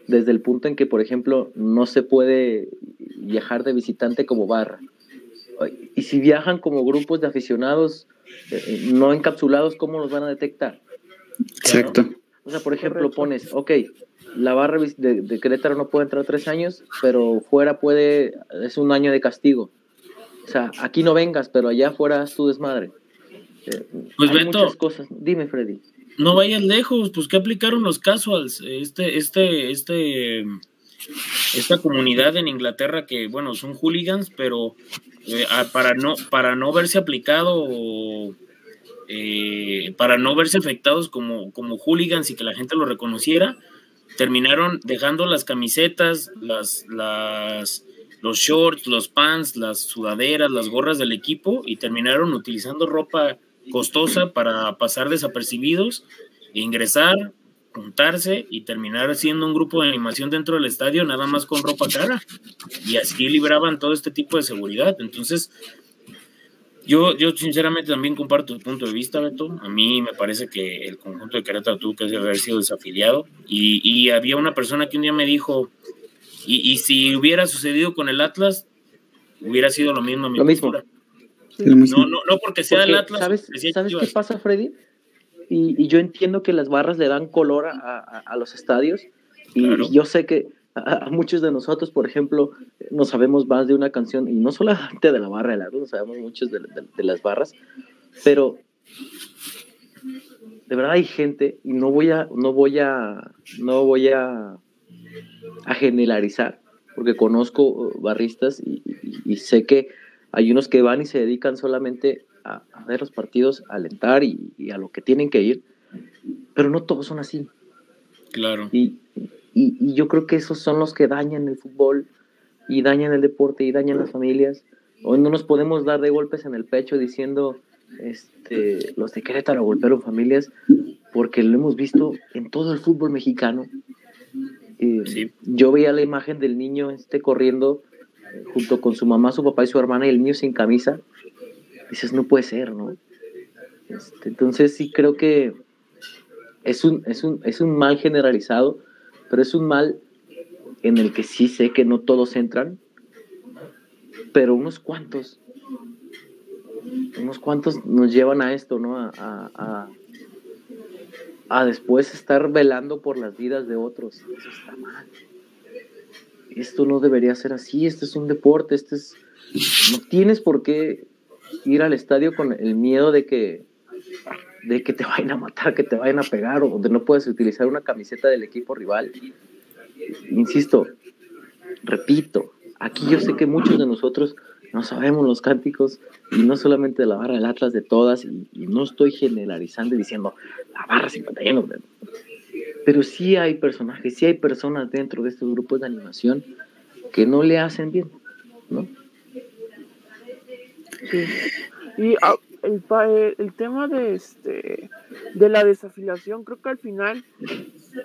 desde el punto en que, por ejemplo, no se puede viajar de visitante como barra. Y si viajan como grupos de aficionados eh, no encapsulados, ¿cómo los van a detectar? Exacto. O sea, por ejemplo, pones, ok, la barra de, Querétaro no puede entrar tres años, pero fuera puede, es un año de castigo. O sea, aquí no vengas, pero allá fuera es tu desmadre. Eh, pues hay muchas cosas. Dime, Freddy. No vayas lejos, pues que aplicaron los casuals, este, este, este, esta comunidad en Inglaterra que, bueno, son hooligans, pero eh, para no, para no verse aplicado eh, para no verse afectados como, como hooligans y que la gente lo reconociera, terminaron dejando las camisetas, las, las, los shorts, los pants, las sudaderas, las gorras del equipo y terminaron utilizando ropa costosa para pasar desapercibidos ingresar juntarse y terminar haciendo un grupo de animación dentro del estadio, nada más con ropa cara. Y así libraban todo este tipo de seguridad. Entonces, yo, yo sinceramente también comparto tu punto de vista, Beto. A mí me parece que el conjunto de Querétaro tuvo que haber sido desafiliado. Y, y había una persona que un día me dijo, y, y, si hubiera sucedido con el Atlas, hubiera sido lo mismo. Lo mismo. No, no, no porque sea Porque, el Atlas. ¿Sabes, ¿sabes qué pasa, Freddy? Y, y yo entiendo que las barras le dan color a, a- a los estadios. Y, Claro. y yo sé que a, a muchos de nosotros, por ejemplo, no sabemos más de una canción, y no solamente de la barra del Atlas, sabemos muchos de, de- de las barras, pero de verdad hay gente, y no voy a, no voy a, no voy a, a generalizar, porque conozco uh, barristas y, y- y sé que hay unos que van y se dedican solamente a, a ver los partidos, a alentar y, y a lo que tienen que ir, pero no todos son así. Claro. Y, yo creo que esos son los que dañan el fútbol y dañan el deporte y dañan las familias. Hoy no nos podemos dar de golpes en el pecho diciendo este, los de Querétaro golpearon familias porque lo hemos visto en todo el fútbol mexicano. Sí. Yo veía la imagen del niño este corriendo junto con su mamá, su papá y su hermana y el niño sin camisa. Dices, no puede ser, ¿no? Este, entonces sí creo que es un, es, un, es un mal generalizado, pero es un mal en el que sí sé que no todos entran, pero unos cuantos, unos cuantos nos llevan a esto, ¿no? A, a, a- a después estar velando por las vidas de otros. Eso está mal. Esto no debería ser así, esto es un deporte, esto es... No tienes por qué ir al estadio con el miedo de que de que te vayan a matar, que te vayan a pegar o de no puedes utilizar una camiseta del equipo rival. Insisto, repito, aquí yo sé que muchos de nosotros no sabemos los cánticos y no solamente de la barra del Atlas, de todas, y, no estoy generalizando y diciendo la barra 51, pero sí hay personajes, sí hay personas dentro de estos grupos de animación que no le hacen bien, ¿no? Y ah, el, eh, el tema de este de la desafiliación, creo que al final,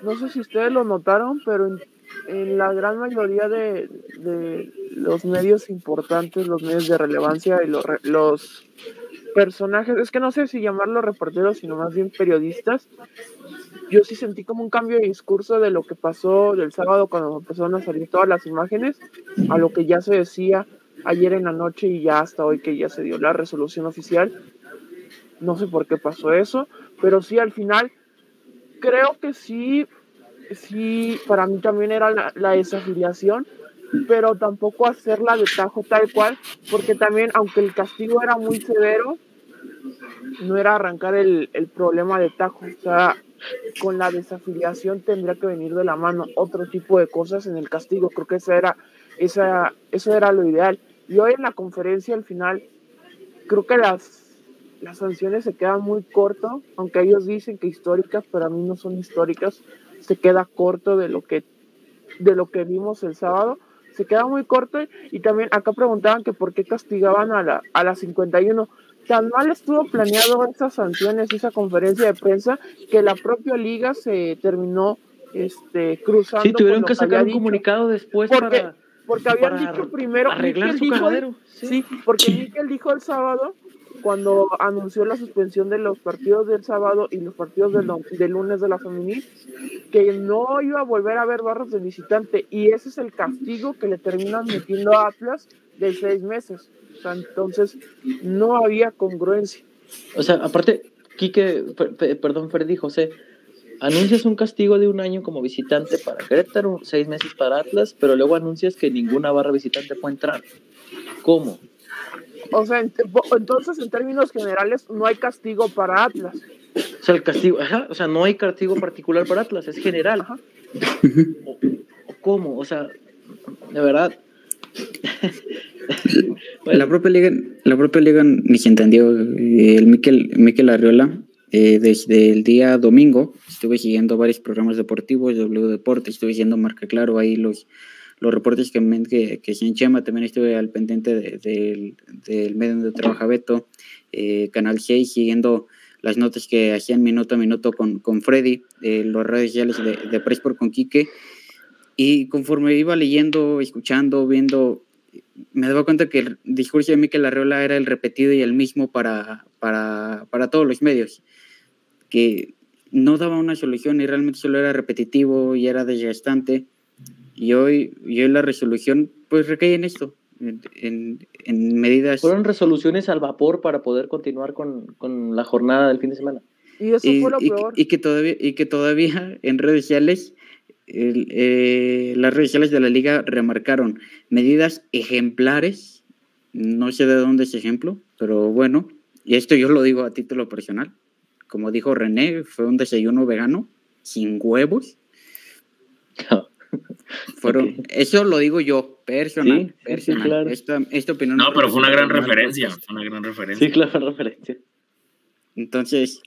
no sé si ustedes lo notaron, pero en, en la gran mayoría de, de los medios importantes, los medios de relevancia y los, los personajes, es que no sé si llamarlos reporteros, sino más bien periodistas, yo sí sentí como un cambio de discurso de lo que pasó del sábado cuando empezaron a salir todas las imágenes a lo que ya se decía ayer en la noche y ya hasta hoy que ya se dio la resolución oficial. No sé por qué pasó eso, pero sí al final creo que sí, sí, para mí también era la, desafiliación, pero tampoco hacerla de tajo tal cual, porque también aunque el castigo era muy severo, no era arrancar el, el problema de tajo, o sea, con la desafiliación tendría que venir de la mano otro tipo de cosas en el castigo, creo que esa era, esa, eso era lo ideal. Y hoy en la conferencia al final, creo que las, las sanciones se quedan muy corto, aunque ellos dicen que históricas, pero mí no son históricas, se queda corto de lo que, de lo que vimos el sábado, se queda muy corto y también acá preguntaban que por qué castigaban a la, a la 51. Tan mal estuvo planeado esas sanciones, esa conferencia de prensa, que la propia liga se terminó este, cruzando. Sí, tuvieron que sacar un comunicado después Porque- para Porque habían para dicho primero. arreglar Mikel su dijo- cagadero. Sí, porque Mikel dijo el sábado, cuando anunció la suspensión de los partidos del sábado y los partidos del, lunes de la femenil, que no iba a volver a ver barras de visitante. Y ese es el castigo que le terminan metiendo a Atlas de seis meses. Entonces, no había congruencia. O sea, aparte, Quique, per- per- perdón, Freddy, José, anuncias un castigo de un año como visitante para Querétaro, seis meses para Atlas, pero luego anuncias que ninguna barra visitante puede entrar. ¿Cómo? O sea, ent- entonces, en términos generales, no hay castigo para Atlas. O sea, el castigo, ajá, o sea, no hay castigo particular para Atlas, es general. Ajá. O, o ¿Cómo? O sea, de verdad. Bueno, La propia liga, la propia liga ni se entendió. Eh, El Miquel, Miquel Arriola, eh, desde el día domingo, estuve siguiendo varios programas deportivos, W Deportes, estuve siguiendo Marca Claro, ahí los, los reportes que, que, que en Chema, también estuve al pendiente de- del- del medio donde trabaja Beto, eh, Canal 6, siguiendo las notas que hacían minuto a minuto con, con Freddy, eh, los redes sociales de, de Pressport con Quique. Y conforme iba leyendo, escuchando, viendo, me daba cuenta que el discurso de Miquel Arreola era el repetido y el mismo para, para, para todos los medios, que no daba una solución y realmente solo era repetitivo y era desgastante. Y hoy, y hoy la resolución pues recae en esto, en, en, medidas... Fueron resoluciones al vapor para poder continuar con, con la jornada del fin de semana. Y eso fue lo peor. Y que todavía, y que todavía en redes sociales eh, las redes sociales de la liga remarcaron medidas ejemplares, no sé de dónde es ejemplo, pero bueno, y esto yo lo digo a título personal, como dijo René, fue un desayuno vegano, sin huevos. Fueron, Eso lo digo yo, personal. personal. esta, opinión no, pero fue una gran referencia, fue una gran referencia. Sí, claro, referencia. Entonces,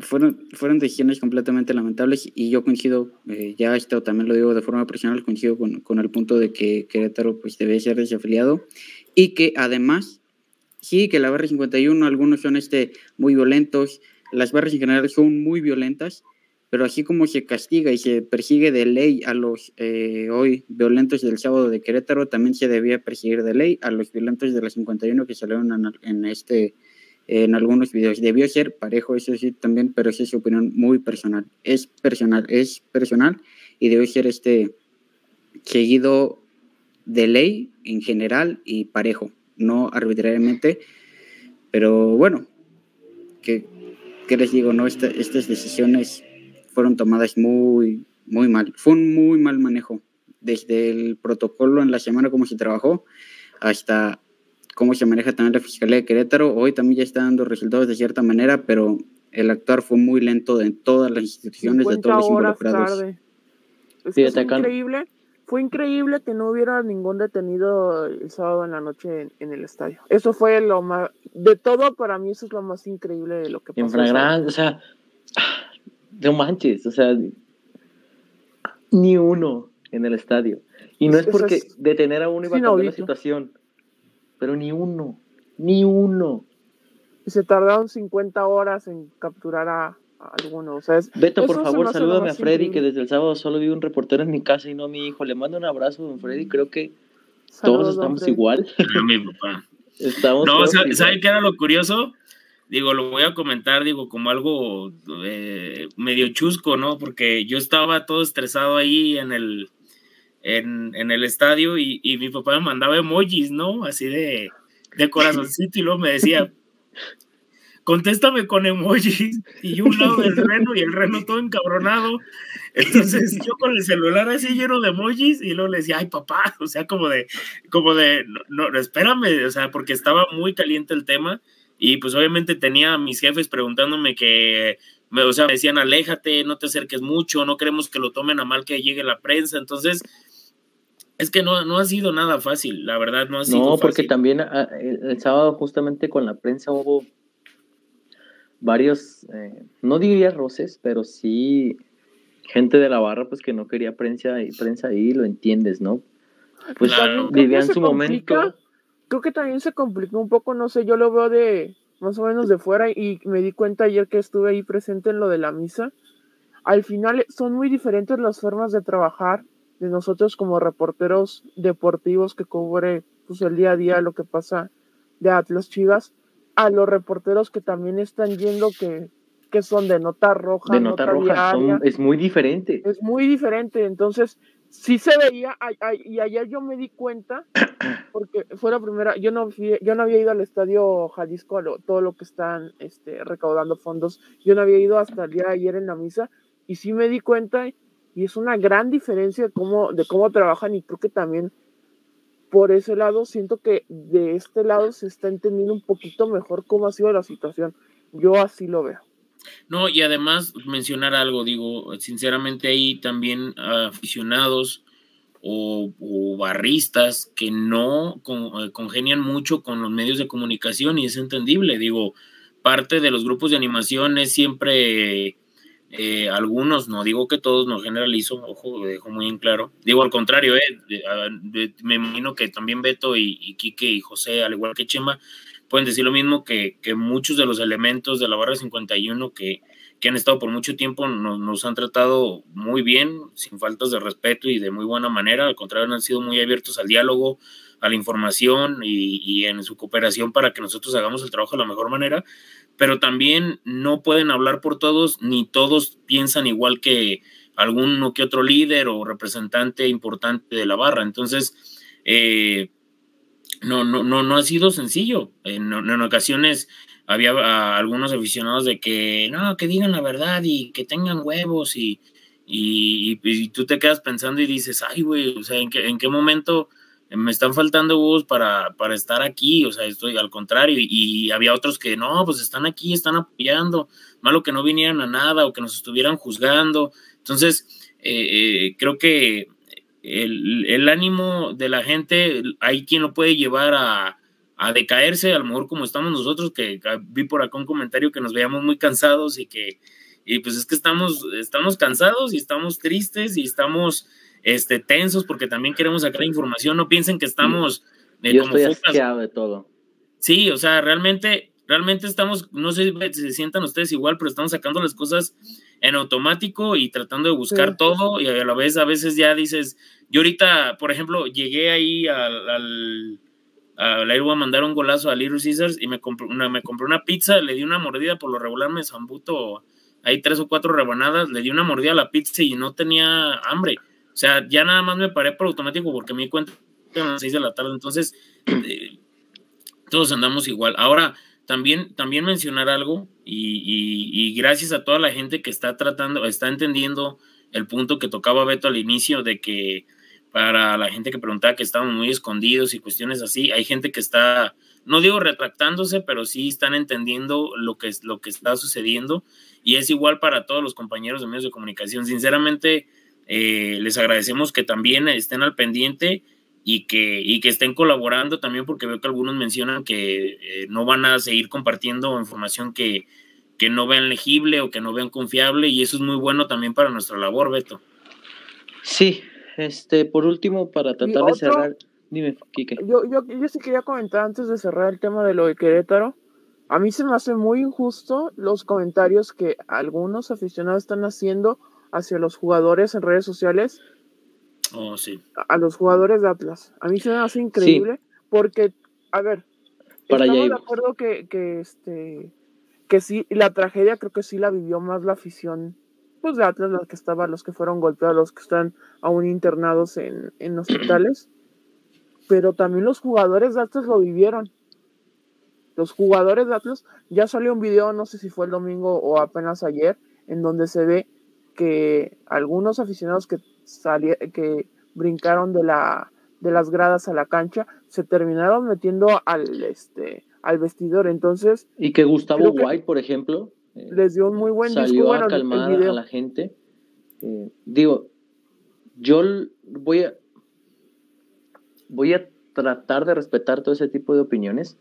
fueron, fueron decisiones completamente lamentables y yo coincido, eh, ya esto también lo digo de forma personal, coincido con, con, el punto de que Querétaro pues debe ser desafiliado y que además, sí, que la barra 51, algunos son este, muy violentos, las barras en general son muy violentas, pero así como se castiga y se persigue de ley a los eh, hoy violentos del sábado de Querétaro, también se debía perseguir de ley a los violentos de la 51 que salieron en, este en algunos videos. Debió ser parejo, eso sí, también, pero esa es su opinión muy personal. Es personal, es personal y debe ser este seguido de ley en general y parejo, no arbitrariamente. Pero bueno, ¿qué, les digo? No, estas decisiones fueron tomadas muy, muy mal. Fue un muy mal manejo. Desde el protocolo en la semana como se trabajó hasta cómo se maneja también la Fiscalía de Querétaro. Hoy también ya está dando resultados de cierta manera, pero el actuar fue muy lento en todas las instituciones, de todos los involucrados. fue increíble. Fue increíble que no hubiera ningún detenido el sábado en la noche en, el estadio. Eso fue lo más, de todo para mí eso es lo más increíble de lo que pasó. En flagrante, o sea, no manches, o sea, ni uno en el estadio. Y no es porque detener a uno iba a cambiar la situación pero ni uno, ni uno. Y se tardaron 50 horas en capturar a, alguno. O sea, Beto, por favor, salúdame a Freddy, que desde el sábado solo vi un reportero en mi casa y no a mi hijo. Le mando un abrazo, don Freddy. Creo que todos estamos igual. mi papá. Estamos no, ¿sabe qué era lo curioso? Digo, lo voy a comentar, digo, como algo eh, medio chusco, ¿no? Porque yo estaba todo estresado ahí en el, en, en el estadio y, y, mi papá me mandaba emojis, ¿no? Así de, de corazoncito y luego me decía, contéstame con emojis y yo un lado del reno y el reno todo encabronado. Entonces yo con el celular así lleno de emojis y luego le decía, ay papá, o sea, como de, como de, no, no, espérame, o sea, porque estaba muy caliente el tema y pues obviamente tenía a mis jefes preguntándome que, me, o sea, me decían, aléjate, no te acerques mucho, no queremos que lo tomen a mal que llegue la prensa, entonces es que no, no ha sido nada fácil, la verdad, no ha sido No, porque también ah, el, sábado justamente con la prensa hubo varios, eh, no diría roces, pero sí gente de la barra pues que no quería prensa y prensa ahí, lo entiendes, ¿no? Pues vivían su momento. Creo que también se complicó un poco, no sé, yo lo veo de más o menos de fuera y me di cuenta ayer que estuve ahí presente en lo de la misa. Al final son muy diferentes las formas de trabajar de nosotros como reporteros deportivos que cubre pues, el día a día lo que pasa de Atlas Chivas, a los reporteros que también están yendo que, que son de nota roja. De nota, roja, es muy diferente. Es muy diferente, entonces sí se veía, y ayer yo me di cuenta, porque fue la primera, yo no, yo no había ido al estadio Jalisco, todo lo que están este, recaudando fondos, yo no había ido hasta el día de ayer en la misa, y sí me di cuenta y es una gran diferencia de cómo, de cómo trabajan y creo que también por ese lado siento que de este lado se está entendiendo un poquito mejor cómo ha sido la situación. Yo así lo veo. No, y además mencionar algo, digo, sinceramente hay también aficionados o, barristas que no eh, congenian mucho con los medios de comunicación y es entendible, digo, parte de los grupos de animación es siempre eh, algunos, no digo que todos, no generalizo, ojo, dejo muy en claro. Digo al contrario, eh, me imagino que también Beto y, y Quique y José, al igual que Chema, pueden decir lo mismo que, que muchos de los elementos de la barra 51 que, que han estado por mucho tiempo nos, han tratado muy bien, sin faltas de respeto y de muy buena manera. Al contrario, han sido muy abiertos al diálogo, a la información y, y, en su cooperación para que nosotros hagamos el trabajo de la mejor manera. Pero también no pueden hablar por todos, ni todos piensan igual que alguno que otro líder o representante importante de la barra. Entonces, eh, no, no, no, no ha sido sencillo. En, ocasiones había uh, algunos aficionados de que no, que digan la verdad y que tengan huevos y, y, tú te quedas pensando y dices, ay, güey, o sea, ¿en qué, ¿en qué momento me están faltando huevos para, para estar aquí? O sea, estoy al contrario. Y, y, había otros que no, pues están aquí, están apoyando, malo que no vinieran a nada o que nos estuvieran juzgando. Entonces, eh, eh, creo que el, el, ánimo de la gente, hay quien lo puede llevar a, a decaerse, a lo mejor como estamos nosotros, que vi por acá un comentario que nos veíamos muy cansados y que, y pues es que estamos, estamos cansados y estamos tristes y estamos este, tensos porque también queremos sacar información, no piensen que estamos... Eh, Yo como estoy asqueado de todo. Sí, o sea, realmente, realmente estamos, no sé si se sientan ustedes igual, pero estamos sacando las cosas en automático y tratando de buscar sí. todo y a la vez, a veces ya dices, yo ahorita, por ejemplo, llegué ahí al, al Uh, le iba a mandar un golazo a Little Caesars y me compré, una, me compré una pizza, le di una mordida, por lo regular me zambuto hay tres o cuatro rebanadas, le di una mordida a la pizza y no tenía hambre. O sea, ya nada más me paré por automático porque me di cuenta a las seis de la tarde. Entonces, eh, todos andamos igual. Ahora, también, también mencionar algo y, gracias a toda la gente que está tratando, está entendiendo el punto que tocaba Beto al inicio de que para la gente que preguntaba que estaban muy escondidos y cuestiones así. Hay gente que está, no digo retractándose, pero sí están entendiendo lo que, lo que está sucediendo y es igual para todos los compañeros de medios de comunicación. Sinceramente, eh, les agradecemos que también estén al pendiente y que, y que estén colaborando también porque veo que algunos mencionan que eh, no van a seguir compartiendo información que, que no vean legible o que no vean confiable y eso es muy bueno también para nuestra labor, Beto. Sí, este, por último, para tratar de cerrar, dime, Kike. Yo, yo, yo sí quería comentar antes de cerrar el tema de lo de Querétaro. A mí se me hace muy injusto los comentarios que algunos aficionados están haciendo hacia los jugadores en redes sociales. Oh, sí. A, los jugadores de Atlas. A mí se me hace increíble sí. porque, a ver, para estamos de acuerdo que, que, este, que sí, la tragedia creo que sí la vivió más la afición pues de Atlas, los que estaban, los que fueron golpeados, los que están aún internados en, en hospitales, pero también los jugadores de Atlas lo vivieron. Los jugadores de Atlas, ya salió un video, no sé si fue el domingo o apenas ayer, en donde se ve que algunos aficionados que, que brincaron de, la, de las gradas a la cancha se terminaron metiendo al, este, al vestidor. Entonces. Y que Gustavo White, que, por ejemplo, les dio un muy buen salió disco, bueno, a calmar a la gente. Eh, digo, yo voy a voy a tratar de respetar todo ese tipo de opiniones,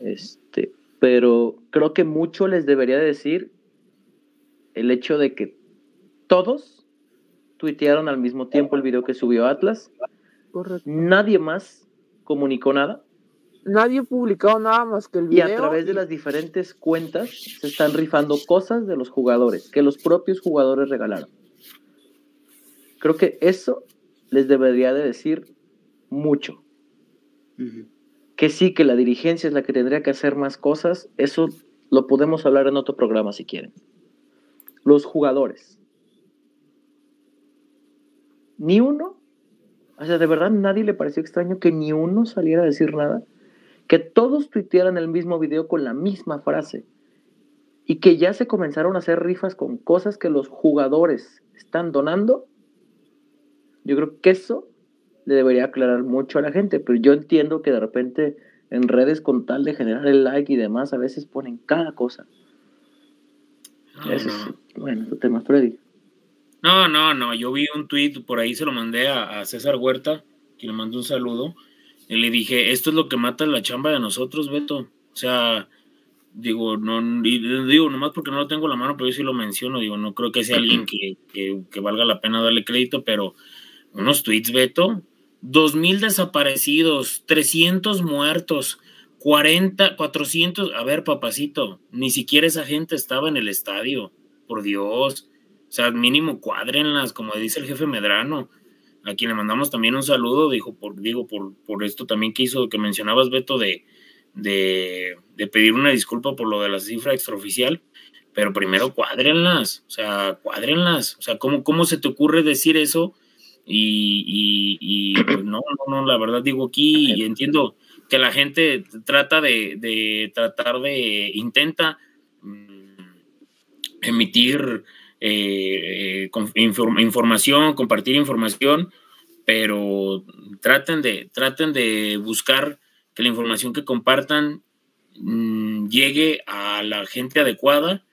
este, pero creo que mucho les debería decir el hecho de que todos tuitearon al mismo tiempo el video que subió Atlas. Correcto. Nadie más comunicó nada nadie publicado nada más que el video. Y a través de las diferentes cuentas se están rifando cosas de los jugadores, que los propios jugadores regalaron. Creo que eso les debería de decir mucho. Uh -huh. Que sí, que la dirigencia es la que tendría que hacer más cosas, eso lo podemos hablar en otro programa si quieren. Los jugadores. Ni uno, o sea, de verdad nadie le pareció extraño que ni uno saliera a decir nada que todos tuitearan el mismo video con la misma frase y que ya se comenzaron a hacer rifas con cosas que los jugadores están donando, yo creo que eso le debería aclarar mucho a la gente, pero yo entiendo que de repente en redes con tal de generar el like y demás a veces ponen cada cosa. No, Eso no. es, bueno, tu tema, Freddy. No, no, no, yo vi un tweet, por ahí se lo mandé a, a César Huerta, que le mando un saludo, y le dije, esto es lo que mata la chamba de nosotros, Beto. O sea, digo, no, digo, nomás porque no lo tengo en la mano, pero yo sí lo menciono, digo, no creo que sea alguien que, que, que valga la pena darle crédito, pero unos tweets, Beto, dos mil desaparecidos, 300 muertos, 40, 400, a ver, papacito, ni siquiera esa gente estaba en el estadio, por Dios. O sea, mínimo cuádrenlas, como dice el jefe Medrano, a quien le mandamos también un saludo, dijo, por, digo, por, por esto también que hizo, que mencionabas, Beto, de, de, de pedir una disculpa por lo de la cifra extraoficial, pero primero cuádrenlas, o sea, cuádrenlas, o sea, ¿cómo, cómo se te ocurre decir eso? Y, y, pues no, no, no, la verdad digo aquí, y entiendo que la gente trata de, de tratar de, intenta mm, emitir eh, información, compartir información, pero traten de, traten de buscar que la información que compartan mm, llegue a la gente adecuada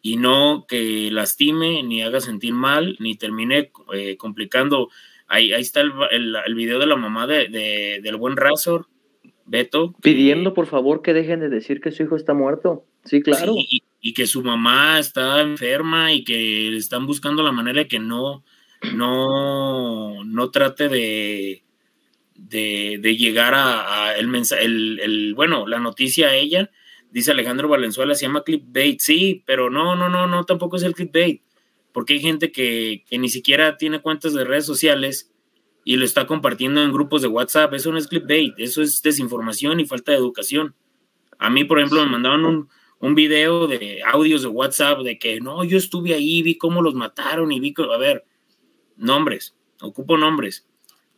y no que lastime, ni haga sentir mal, ni termine eh, complicando. Ahí, ahí está el, el, video de la mamá de, del buen Razor, Beto. Pidiendo por favor que dejen de decir que su hijo está muerto. Sí, claro. Y, que su mamá está enferma y que están buscando la manera de que no, no, no trate de, de, llegar a, el mensaje, el, bueno, la noticia a ella, dice Alejandro Valenzuela, se llama clickbait, sí, pero no, no, no, no, tampoco es el clickbait, porque hay gente que, que ni siquiera tiene cuentas de redes sociales y lo está compartiendo en grupos de WhatsApp. Eso no es clickbait, eso es desinformación y falta de educación. A mí, por ejemplo, me mandaron un, un video de audios de WhatsApp de que no, yo estuve ahí, vi cómo los mataron y vi, a ver, nombres, ocupo nombres,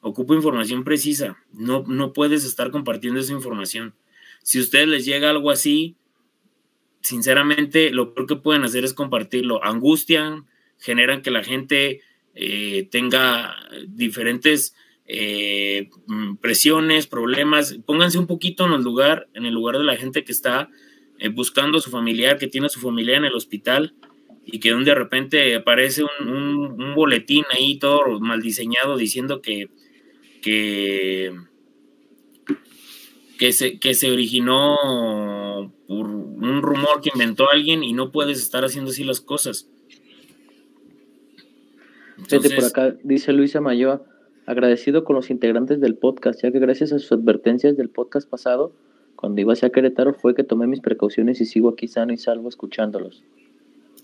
ocupo información precisa. No, no puedes estar compartiendo esa información. Si a ustedes les llega algo así, sinceramente, lo peor que pueden hacer es compartirlo. Angustian, generan que la gente eh, tenga diferentes eh, mm, presiones, problemas. Pónganse un poquito en el lugar, en el lugar de la gente que está eh, buscando a su familiar, que tiene a su familiar en el hospital y que de repente aparece un, boletín ahí todo mal diseñado diciendo que, que, que, se, que se originó por un rumor que inventó alguien y no puedes estar haciendo así las cosas. Por acá dice Luisa Mayoa, agradecido con los integrantes del podcast, ya que gracias a sus advertencias del podcast pasado, cuando iba hacia Querétaro fue que tomé mis precauciones y sigo aquí sano y salvo escuchándolos.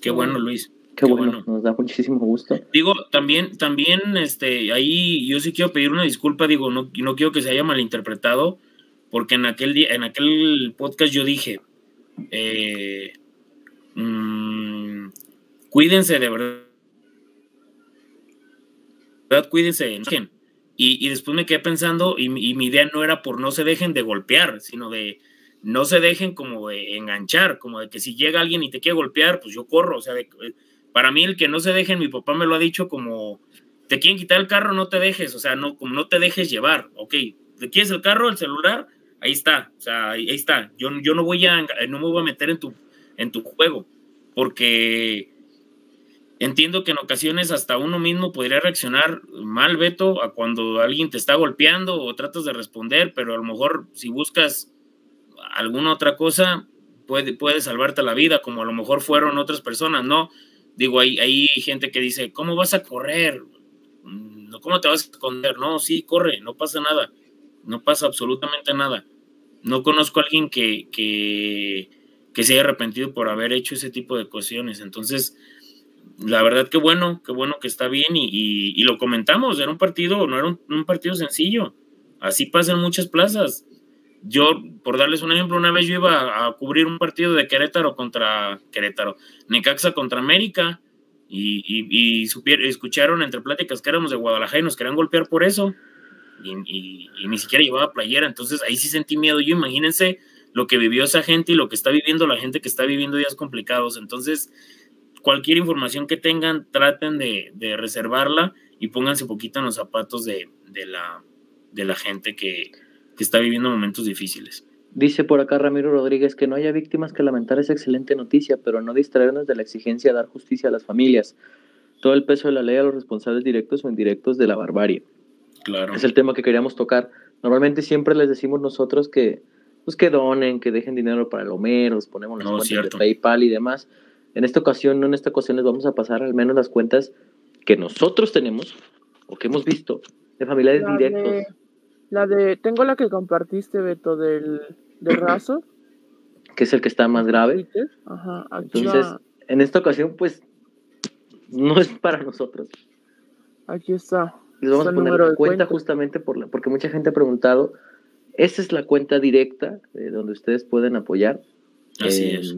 Qué bueno, Luis. Qué, bueno, nos da muchísimo gusto. Digo, también, también, este, ahí yo sí quiero pedir una disculpa, digo, no, no quiero que se haya malinterpretado, porque en aquel día, en aquel podcast yo dije, eh, mm, cuídense de verdad cuídense, y, y, después me quedé pensando, y, mi idea no era por no se dejen de golpear, sino de no se dejen como de enganchar, como de que si llega alguien y te quiere golpear, pues yo corro. O sea, para mí el que no se dejen, mi papá me lo ha dicho como, te quieren quitar el carro, no te dejes, o sea, no, como no te dejes llevar, ok, ¿te quieres el carro, el celular? Ahí está, o sea, ahí, está. Yo, yo no voy a, no me voy a meter en tu, en tu juego, porque Entiendo que en ocasiones hasta uno mismo podría reaccionar mal, Beto, a cuando alguien te está golpeando o tratas de responder, pero a lo mejor si buscas alguna otra cosa, puede, puede salvarte la vida, como a lo mejor fueron otras personas, ¿no? Digo, hay, hay gente que dice, ¿cómo vas a correr? ¿Cómo te vas a esconder? No, sí, corre, no pasa nada, no pasa absolutamente nada. No conozco a alguien que, que, que se haya arrepentido por haber hecho ese tipo de cuestiones. Entonces, la verdad que bueno, qué bueno que está bien y, lo comentamos, era un partido, no era un, partido sencillo, así pasa en muchas plazas. Yo, por darles un ejemplo, una vez yo iba a, cubrir un partido de Querétaro contra Querétaro, Necaxa contra América y, y, escucharon entre pláticas que éramos de Guadalajara y nos querían golpear por eso y, ni siquiera llevaba playera, entonces ahí sí sentí miedo. Yo imagínense lo que vivió esa gente y lo que está viviendo la gente que está viviendo días complicados, entonces cualquier información que tengan, traten de, reservarla y pónganse un poquito en los zapatos de, la, de la gente que, está viviendo momentos difíciles. Dice por acá Ramiro Rodríguez que no haya víctimas que lamentar es excelente noticia, pero no distraernos de la exigencia de dar justicia a las familias. Todo el peso de la ley a los responsables directos o indirectos de la barbarie. Claro. Es el tema que queríamos tocar. Normalmente siempre les decimos nosotros que, pues que donen, que dejen dinero para el Homero, ponemos las cuentas de PayPal y demás. En esta ocasión, no en esta ocasión, les vamos a pasar al menos las cuentas que nosotros tenemos o que hemos visto de familiares directos. la de, tengo la que compartiste, Beto, del, de raso. Que es el que está más grave. Ajá, Entonces, en esta ocasión, pues, no es para nosotros. Aquí está. Les vamos a poner la cuenta, justamente por la, porque mucha gente ha preguntado. Esa es la cuenta directa de donde ustedes pueden apoyar. Así es.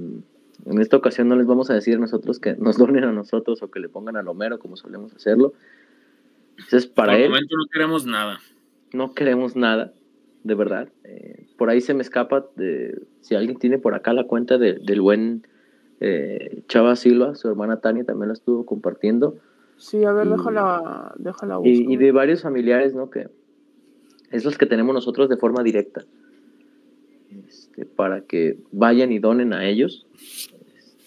En esta ocasión no les vamos a decir a nosotros que nos donen a nosotros o que le pongan al Homero como solemos hacerlo. Entonces, para Por él. momento no queremos nada. No queremos nada, de verdad. Eh, por ahí se me escapa de, si alguien tiene por acá la cuenta de- del buen eh, Chava Silva, su hermana Tania también la estuvo compartiendo. Sí, a ver, Y- déjala, déjala Y, y de varios familiares, ¿no? Que es los que tenemos nosotros de forma directa. Este, para que vayan y donen a ellos.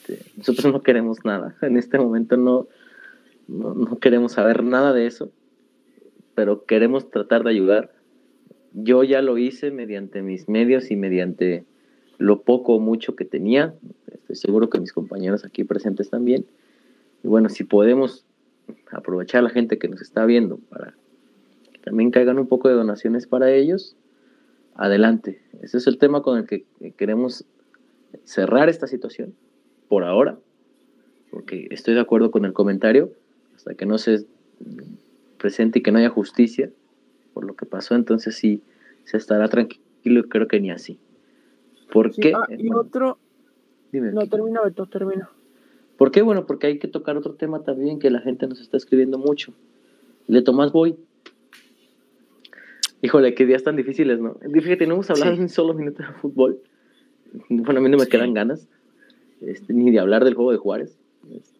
Este, nosotros no queremos nada. En este momento no, no, no queremos saber nada de eso. Pero queremos tratar de ayudar. Yo ya lo hice mediante mis medios y mediante lo poco o mucho que tenía. Estoy seguro que mis compañeros aquí presentes también. Y bueno, si podemos aprovechar a la gente que nos está viendo para que también caigan un poco de donaciones para ellos, adelante. Ese es el tema con el que queremos cerrar esta situación por ahora, porque estoy de acuerdo con el comentario, hasta que no se presente y que no haya justicia por lo que pasó, entonces sí se estará tranquilo, creo que ni así. ¿Por Sí, qué? ah, y bueno, otro, dime. no, termina, Beto, termina. ¿Por qué? Bueno, porque hay que tocar otro tema también que la gente nos está escribiendo mucho. De Tomás Boy. Híjole, qué días tan difíciles, ¿no? Fíjate, no hemos hablado Sí. un solo minuto de fútbol. Bueno, a mí no me Sí. quedan ganas. Este, ni de hablar del juego de Juárez.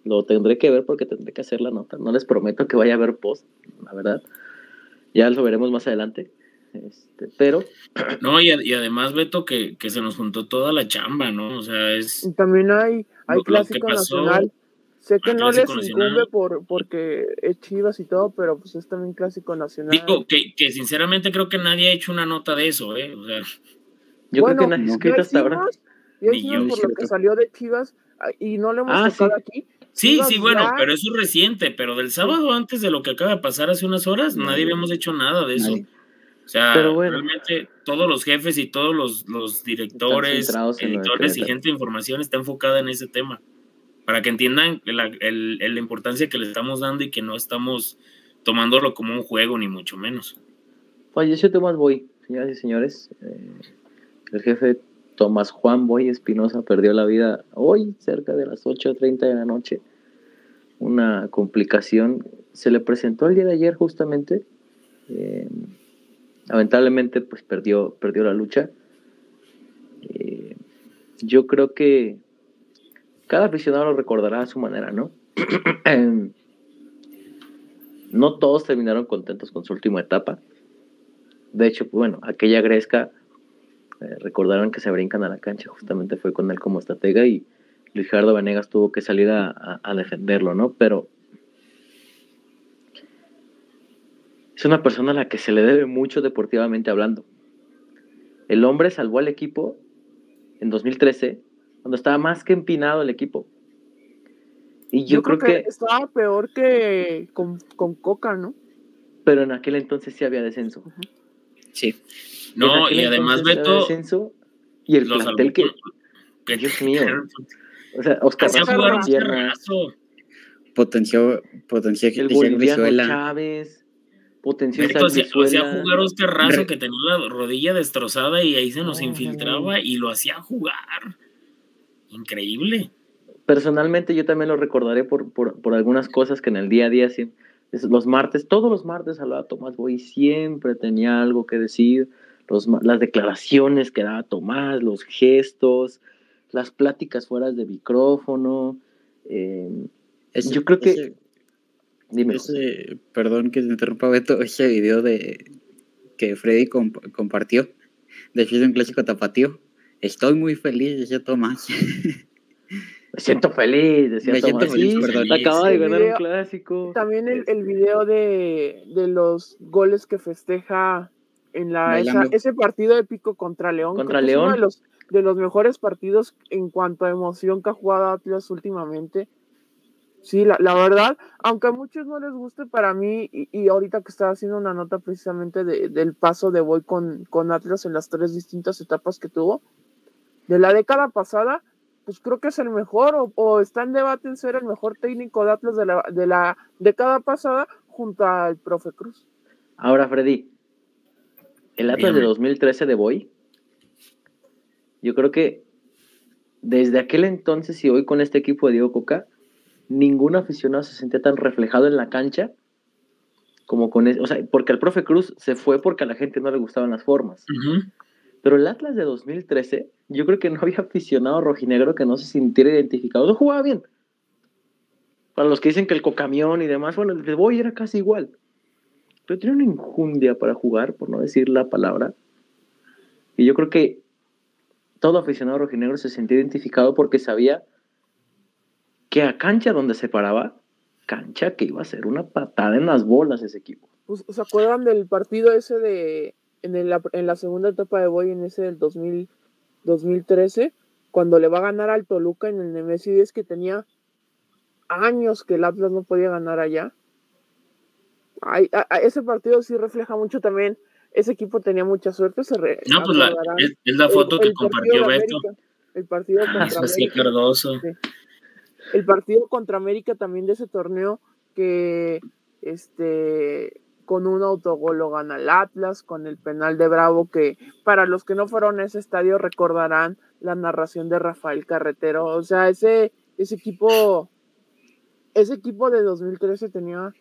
Lo tendré que ver porque tendré que hacer la nota. No les prometo que vaya a ver post, la verdad. Ya lo veremos más adelante. Este, pero No, y, además, Beto, que, que se nos juntó toda la chamba, ¿no? O sea, es. Y también hay, hay Lo- lo que clásico pasó- nacional. Sé que Ah, no les incumbe por, porque es Chivas y todo, pero pues es también clásico nacional. Digo, que, que sinceramente creo que nadie ha hecho una nota de eso, ¿eh? O sea, yo Bueno, creo que nadie ha no. escrito hasta ahora. Ya Ni yo, por lo que salió de Chivas ah, y no lo hemos Ah, tocado sí. aquí. sí, Chivas sí, bueno, ya- pero eso es reciente, pero del sábado antes de lo que acaba de pasar hace unas horas, nadie habíamos hecho nada de eso. Nadie. O sea, Pero bueno. realmente todos los jefes y todos los, los directores, editores y gente de información está enfocada en ese tema. Para que entiendan la, el- el- la importancia que le estamos dando y que no estamos tomándolo como un juego, ni mucho menos. Falleció Tomás Boy, señoras y señores. Eh, el jefe Tomás Juan Boy Espinosa perdió la vida hoy, cerca de las 8.30 de la noche. Una complicación se le presentó el día de ayer justamente. Eh, lamentablemente pues perdió, perdió la lucha. Eh, yo creo que cada aficionado lo recordará a su manera, ¿no? No todos terminaron contentos con su última etapa. De hecho, bueno, aquella Gresca, eh, recordaron que se brincan a la cancha, justamente fue con él como estratega y Luis Gerardo Venegas tuvo que salir a, a- a defenderlo, ¿no? Pero es una persona a la que se le debe mucho deportivamente hablando. El hombre salvó al equipo en 2013, cuando estaba más que empinado el equipo. Y yo, creo, que, estaba peor que con, con Coca, ¿no? pero en aquel entonces sí había descenso. Sí. No, y además, Beto, descenso y el lo plantel que, que- Dios mío. o sea, Oscar hacía Razo cerrazo. Potenció, potenció el boliviano. Chávez, potenció Beto hacía, hacía jugar Oscar Razo que tenía la rodilla destrozada y ahí se nos No, infiltraba y lo hacía jugar. Increíble. Personalmente yo también lo recordaré por, por, por algunas cosas que en el día a día, los martes, todos los martes hablaba Tomás Boy, siempre tenía algo que decir, los las declaraciones que daba Tomás, los gestos, las pláticas fuera de micrófono. eh, Ese- yo creo que... ese- dime, ese- perdón que te interrumpa, Beto, ese video de que Freddy comp- compartió de un clásico tapatío. Estoy muy feliz, decía Tomás. me siento feliz, decía Me siento Tomás. feliz, Sí, perdón. acaba de ganar video- un clásico. También el, el video de, de los goles que festeja en la esa- ese partido épico contra León. Contra es uno León. de los, de los mejores partidos en cuanto a emoción que ha jugado Atlas últimamente. Sí, la, la, verdad, aunque a muchos no les guste, para mí, y, y ahorita que estaba haciendo una nota precisamente de, del paso de Boy con, con Atlas en las tres distintas etapas que tuvo, de la década pasada, pues creo que es el mejor, o, o está en debate en ser el mejor técnico de Atlas de la, de la década pasada junto al profe Cruz. Ahora, Freddy, el Atlas de 2013 de Boy, yo creo que desde aquel entonces y hoy con este equipo de Diego Coca, ningún aficionado se sentía tan reflejado en la cancha como con eso. O sea, porque el profe Cruz se fue porque a la gente no le gustaban las formas. Uh -huh. Pero el Atlas de 2013, yo creo que no había aficionado rojinegro que no se sintiera identificado. No jugaba bien. Para los que dicen que el cocamión y demás, bueno, el de Boy era casi igual. Pero tenía una injundia para jugar, por no decir la palabra. Y yo creo que todo aficionado rojinegro se sentía identificado porque sabía que a cancha donde se paraba, cancha que iba a ser una patada en las bolas ese equipo. Pues, ¿Se acuerdan del partido ese de en, el, en la segunda etapa de Boy, en ese del 2000, 2013, cuando le va a ganar al Toluca en el Nemesis, que tenía años que el Atlas no podía ganar allá? Ay, a, a ese partido sí refleja mucho también ese equipo tenía mucha suerte. Se re, no, pues la, es, es, la foto el, que el compartió Beto. el partido contra ah, América. Cardoso. Sí. El partido contra América también de ese torneo que este con un autogol lo gana el Atlas, con el penal de Bravo, que para los que no fueron a ese estadio recordarán la narración de Rafael Carretero. O sea, ese, ese equipo, ese equipo de 2013 tenía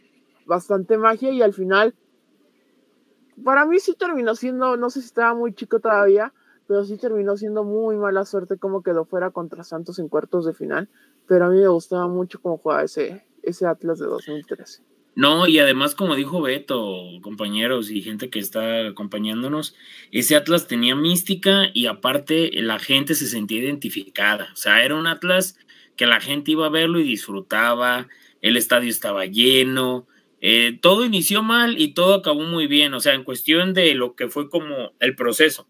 bastante magia y al final para mí sí terminó siendo, no sé si estaba muy chico todavía, pero sí terminó siendo muy mala suerte como quedó fuera contra Santos en cuartos de final. Pero a mí me gustaba mucho cómo jugaba ese, ese Atlas de 2013. No, y además, como dijo Beto, compañeros y gente que está acompañándonos, ese Atlas tenía mística y aparte la gente se sentía identificada. O sea, era un Atlas que la gente iba a verlo y disfrutaba, el estadio estaba lleno, eh, todo inició mal y todo acabó muy bien, o sea, en cuestión de lo que fue como el proceso.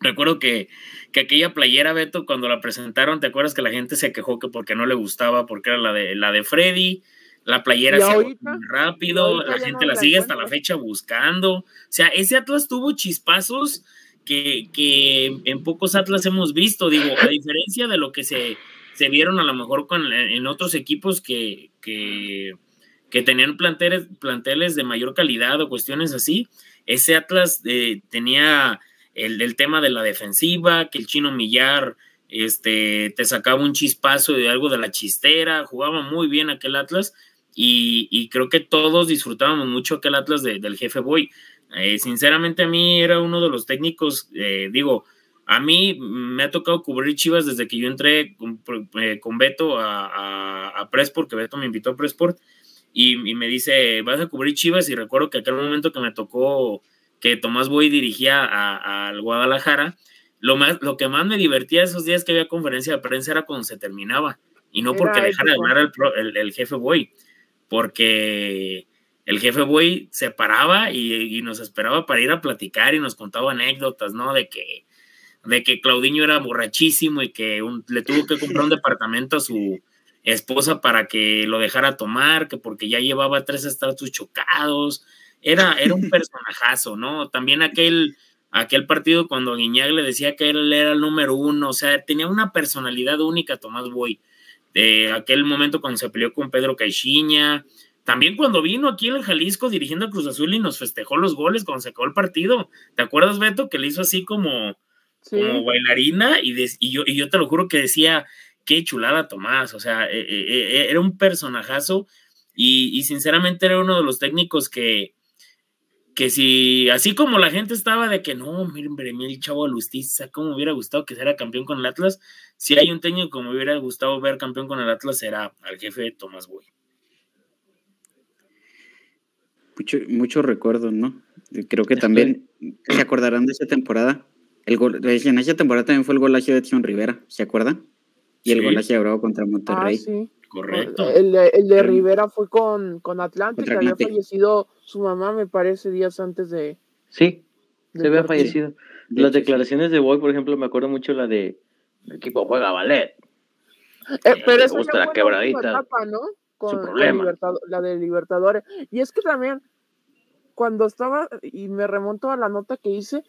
Recuerdo que, que aquella playera, Beto, cuando la presentaron, ¿te acuerdas que la gente se quejó que porque no le gustaba, porque era la de, la de Freddy? La playera se ahorita, muy rápido, la gente no la sigue hasta la fecha buscando. O sea, ese Atlas tuvo chispazos que, que en pocos Atlas hemos visto, digo, a diferencia de lo que se, se vieron a lo mejor con, en otros equipos que, que que tenían planteles, planteles de mayor calidad o cuestiones así. Ese Atlas eh, tenía el, el, tema de la defensiva, que el chino Millar este, te sacaba un chispazo de algo de la chistera, jugaba muy bien aquel Atlas y, y creo que todos disfrutábamos mucho aquel Atlas de, del jefe Boy. Eh, sinceramente a mí era uno de los técnicos, eh, digo, a mí me ha tocado cubrir Chivas desde que yo entré con, eh, con Beto a, a, a Presport, que Beto me invitó a Presport y, y, me dice, vas a cubrir Chivas y recuerdo que aquel momento que me tocó que Tomás Boy dirigía al Guadalajara, lo, más, lo que más me divertía esos días que había conferencia de prensa era cuando se terminaba y no porque dejara de hablar el, el, el, jefe Boy, porque el jefe Boy se paraba y, y, nos esperaba para ir a platicar y nos contaba anécdotas, ¿no? De que, de que Claudiño era borrachísimo y que un, le tuvo que comprar un departamento a su, esposa para que lo dejara tomar, que porque ya llevaba tres estatus chocados. Era, era un personajazo, ¿no? También aquel, aquel partido cuando Guiñac le decía que él era el número uno, o sea, tenía una personalidad única Tomás Boy. De aquel momento cuando se peleó con Pedro Caixinha, también cuando vino aquí en el Jalisco dirigiendo a Cruz Azul y nos festejó los goles cuando se acabó el partido. ¿Te acuerdas, Beto, que le hizo así como, sí. como bailarina? Y, de, y, yo, y yo te lo juro que decía, qué chulada Tomás, o sea, eh, eh, era un personajazo y, sinceramente era uno de los técnicos que, que si, así como la gente estaba de que no, miren, el chavo Alustiza, cómo me hubiera gustado que fuera campeón con el Atlas, si hay un técnico que me hubiera gustado ver campeón con el Atlas, era al jefe Tomás Boy. Mucho, mucho recuerdo, ¿no? Creo que también se acordarán de esa temporada. El gol, en esa temporada también fue el golazo de Edson Rivera, ¿se acuerdan? Y el sí. gol hacia Bravo contra Monterrey. Ah, sí. Correcto. El de, el de Rivera fue con, con Atlante, que había fallecido su mamá, me parece, días antes de. Sí, se había fallecido. De Las hecho, declaraciones sí. de Boy, por ejemplo, me acuerdo mucho la de el equipo juega ballet. Eh, pero le esa gusta la quebradita. etapa, ¿no? Con, con problema. Libertado- la de Libertadores. Y es que también, cuando estaba, y me remonto a la nota que hice,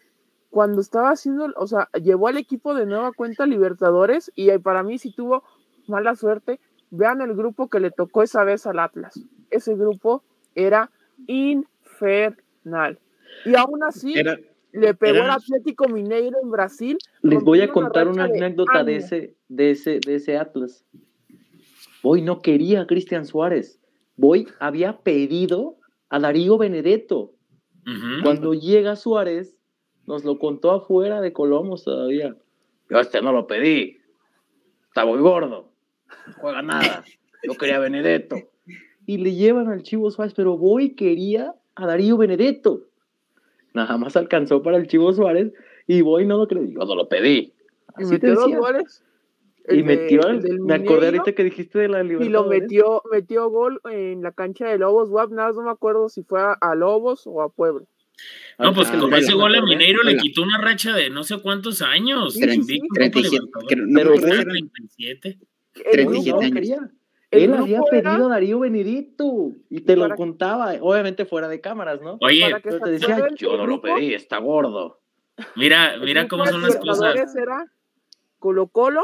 cuando estaba haciendo, o sea, llevó al equipo de nueva cuenta a Libertadores y eh, para mí sí tuvo mala suerte. Vean el grupo que le tocó esa vez al Atlas. Ese grupo era infernal. Y aún así Era, le pegó era- al Atlético Mineiro en Brasil. Les voy a contar una anécdota de ese, de ese, de ese Atlas. Boy no quería a Cristian Suárez. Boy había pedido a Darío Benedetto. Cuando llega Suárez, nos lo contó afuera de Colomos todavía. Yo este no lo pedí. Está muy gordo. No juega nada. Yo quería a Benedetto. Y le llevan al Chivo Suárez, pero Boy quería a Darío Benedetto. Nada más alcanzó para el Chivo Suárez y Boy no lo creyó. Yo no lo pedí. Y Así te metió dos goles. Y de- metió, el el- del me acordé Mineiro, ahorita que dijiste de la Y lo Libertadores. metió, metió gol en la cancha de Lobos WAP, nada más no me acuerdo si fue a, a Lobos o a Puebla. No, pues que Ah, ese gol a. Mineiro le quitó una racha de no sé cuántos años. Sí, sí, sí. Invicto Copa 37, Libertadores. creo- no Pero me acuerdo Boy- si eran 37. El 37 grupo, años. Él había pedido a Darío Benedetto y te lo contaba, obviamente fuera de cámaras, ¿no? Oye, para que Pero te se decía, acuerden, yo no lo pedí, está gordo. mira, el mira cómo son las cosas. Era Colo Colo,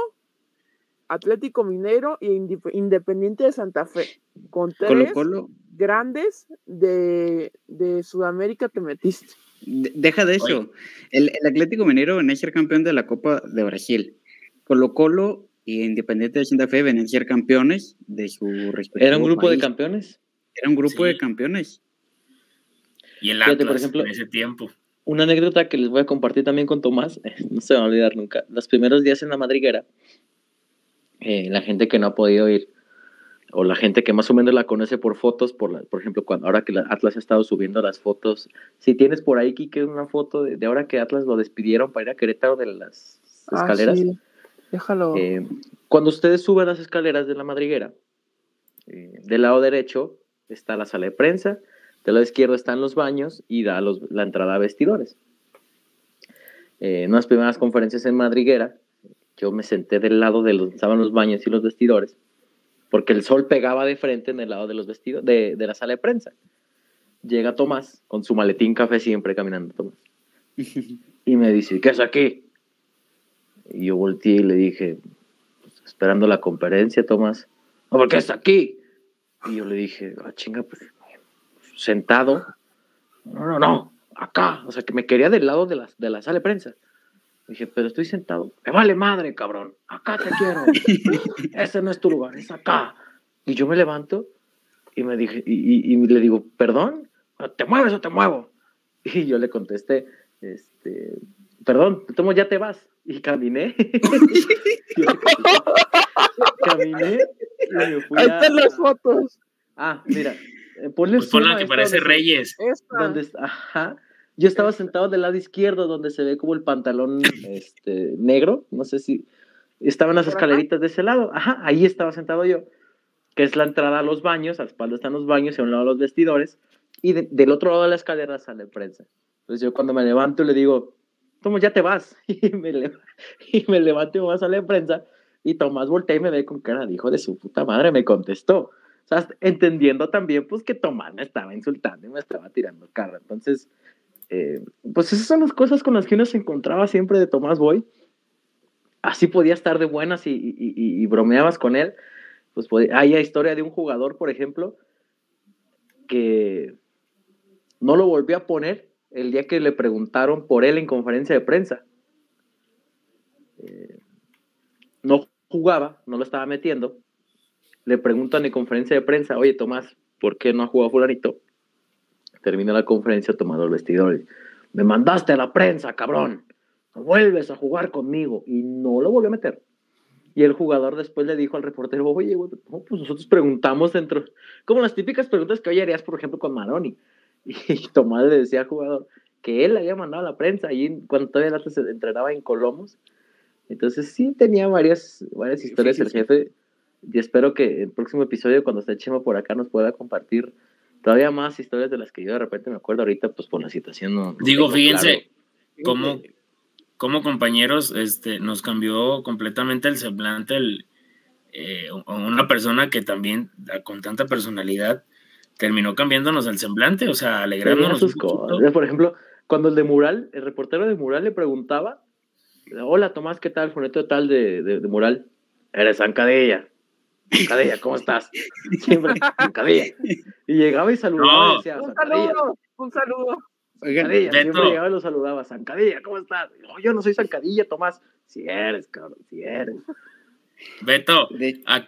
Atlético y Indip- Independiente de Santa Fe. Con tres Colo Colo, grandes de, de Sudamérica te metiste. de- deja de eso. El, el Atlético Minero venía a ser campeón de la Copa de Brasil. Colo Colo y Independiente de Santa Fe venían a ser campeones de su respectivo Era un grupo de campeones. Era un grupo Sí. de campeones. Y el Fíjate, Atlas por ejemplo, en ese tiempo. Una anécdota que les voy a compartir también con Tomás, no se va a olvidar nunca. Los primeros días en la madriguera, eh, la gente que no ha podido ir, o la gente que más o menos la conoce por fotos, por, la- por ejemplo, cuando, ahora que la Atlas ha estado subiendo las fotos, si tienes por ahí, Kike, una foto de, de ahora que Atlas lo despidieron para ir a Querétaro de las Ah, escaleras. sí. Déjalo. Eh, cuando ustedes suben las escaleras de la madriguera, eh, del lado derecho está la sala de prensa, del lado izquierdo están los baños y da los- la entrada a vestidores. Eh, en unas primeras conferencias en madriguera, yo me senté del lado de los, estaban los baños y los vestidores, porque el sol pegaba de frente en el lado de los vestidos, de, de la sala de prensa. Llega Tomás con su maletín café siempre caminando, Tomás. Y me dice, ¿qué es aquí? Y yo volteé y le dije, "Pues, esperando la conferencia, Tomás. "No, ¿Por qué está aquí? Y yo le dije, ah, chinga, pues, sentado. No, no, no, acá. O sea, que me quería del lado de la, de la sala de prensa. Dije, pero estoy sentado. Me vale madre, cabrón. Acá te quiero. Ese no es tu lugar, es acá. Y yo me levanto y me dije, y, y- y le digo, perdón, ¿te mueves o te muevo? Y yo le contesté, este, perdón, te tomo, ya te vas. Y caminé. caminé y me fui Ahí a- están las fotos. Ah, mira, eh, ponle Pues ponla zoom a que parece Reyes. Esta. donde ajá. Yo estaba sentado del lado izquierdo donde se ve como el pantalón este, negro, no sé si estaban las escaleritas de ese lado, ajá, ahí estaba sentado yo, que es la entrada a los baños, a la espalda están los baños y a un lado los vestidores, y de- del otro lado de la escalera sale prensa. Entonces yo cuando me levanto le digo, Tomás, ya te vas, y me, le- y me levanto y me voy a salir de prensa, y Tomás voltea y me ve con cara de hijo de su puta madre, me contestó. O sea, entendiendo también pues que Tomás me estaba insultando y me estaba tirando carro. Entonces, eh, pues esas son las cosas con las que uno se encontraba siempre de Tomás Boy. Así podía estar de buenas y, bromeabas con él. Pues podía- hay historia de un jugador, por ejemplo, que no lo volvió a poner el día que le preguntaron por él en conferencia de prensa. Eh, no jugaba, no lo estaba metiendo. Le preguntan en conferencia de prensa, oye Tomás, ¿por qué no ha jugado fulanito? Termina la conferencia tomando el vestidor. y, Me mandaste a la prensa, cabrón. No vuelves a jugar conmigo. Y no lo volvió a meter. Y el jugador después le dijo al reportero, oye, güey, pues nosotros preguntamos dentro, como las típicas preguntas que hoy harías, por ejemplo, con Maroni. Y Tomás le decía al jugador que él le había mandado a la prensa ahí cuando todavía el se entrenaba en Colomos. Entonces sí tenía varias, varias historias el jefe. Y espero que el próximo episodio, cuando esté Chema por acá, nos pueda compartir todavía más historias de las que yo de repente me acuerdo ahorita, pues por la situación. No, no Digo, fíjense, claro. cómo, cómo compañeros este, nos cambió completamente el semblante el, eh, una persona que también con tanta personalidad terminó cambiándonos el semblante, o sea, alegrándonos. Sus cosas. Por ejemplo, cuando el de Mural, el reportero de Mural le preguntaba, hola Tomás, ¿qué tal? Funeto tal de, de, de Mural. Eres Zancadilla. Zancadilla, ¿cómo estás? Siempre, Zancadilla. Y llegaba y saludaba y decía, un saludo, un saludo. Zancadilla, siempre llegaba y lo saludaba, Zancadilla, ¿cómo estás? No, yo no soy Zancadilla, Tomás. Si eres, cabrón, si eres. Beto,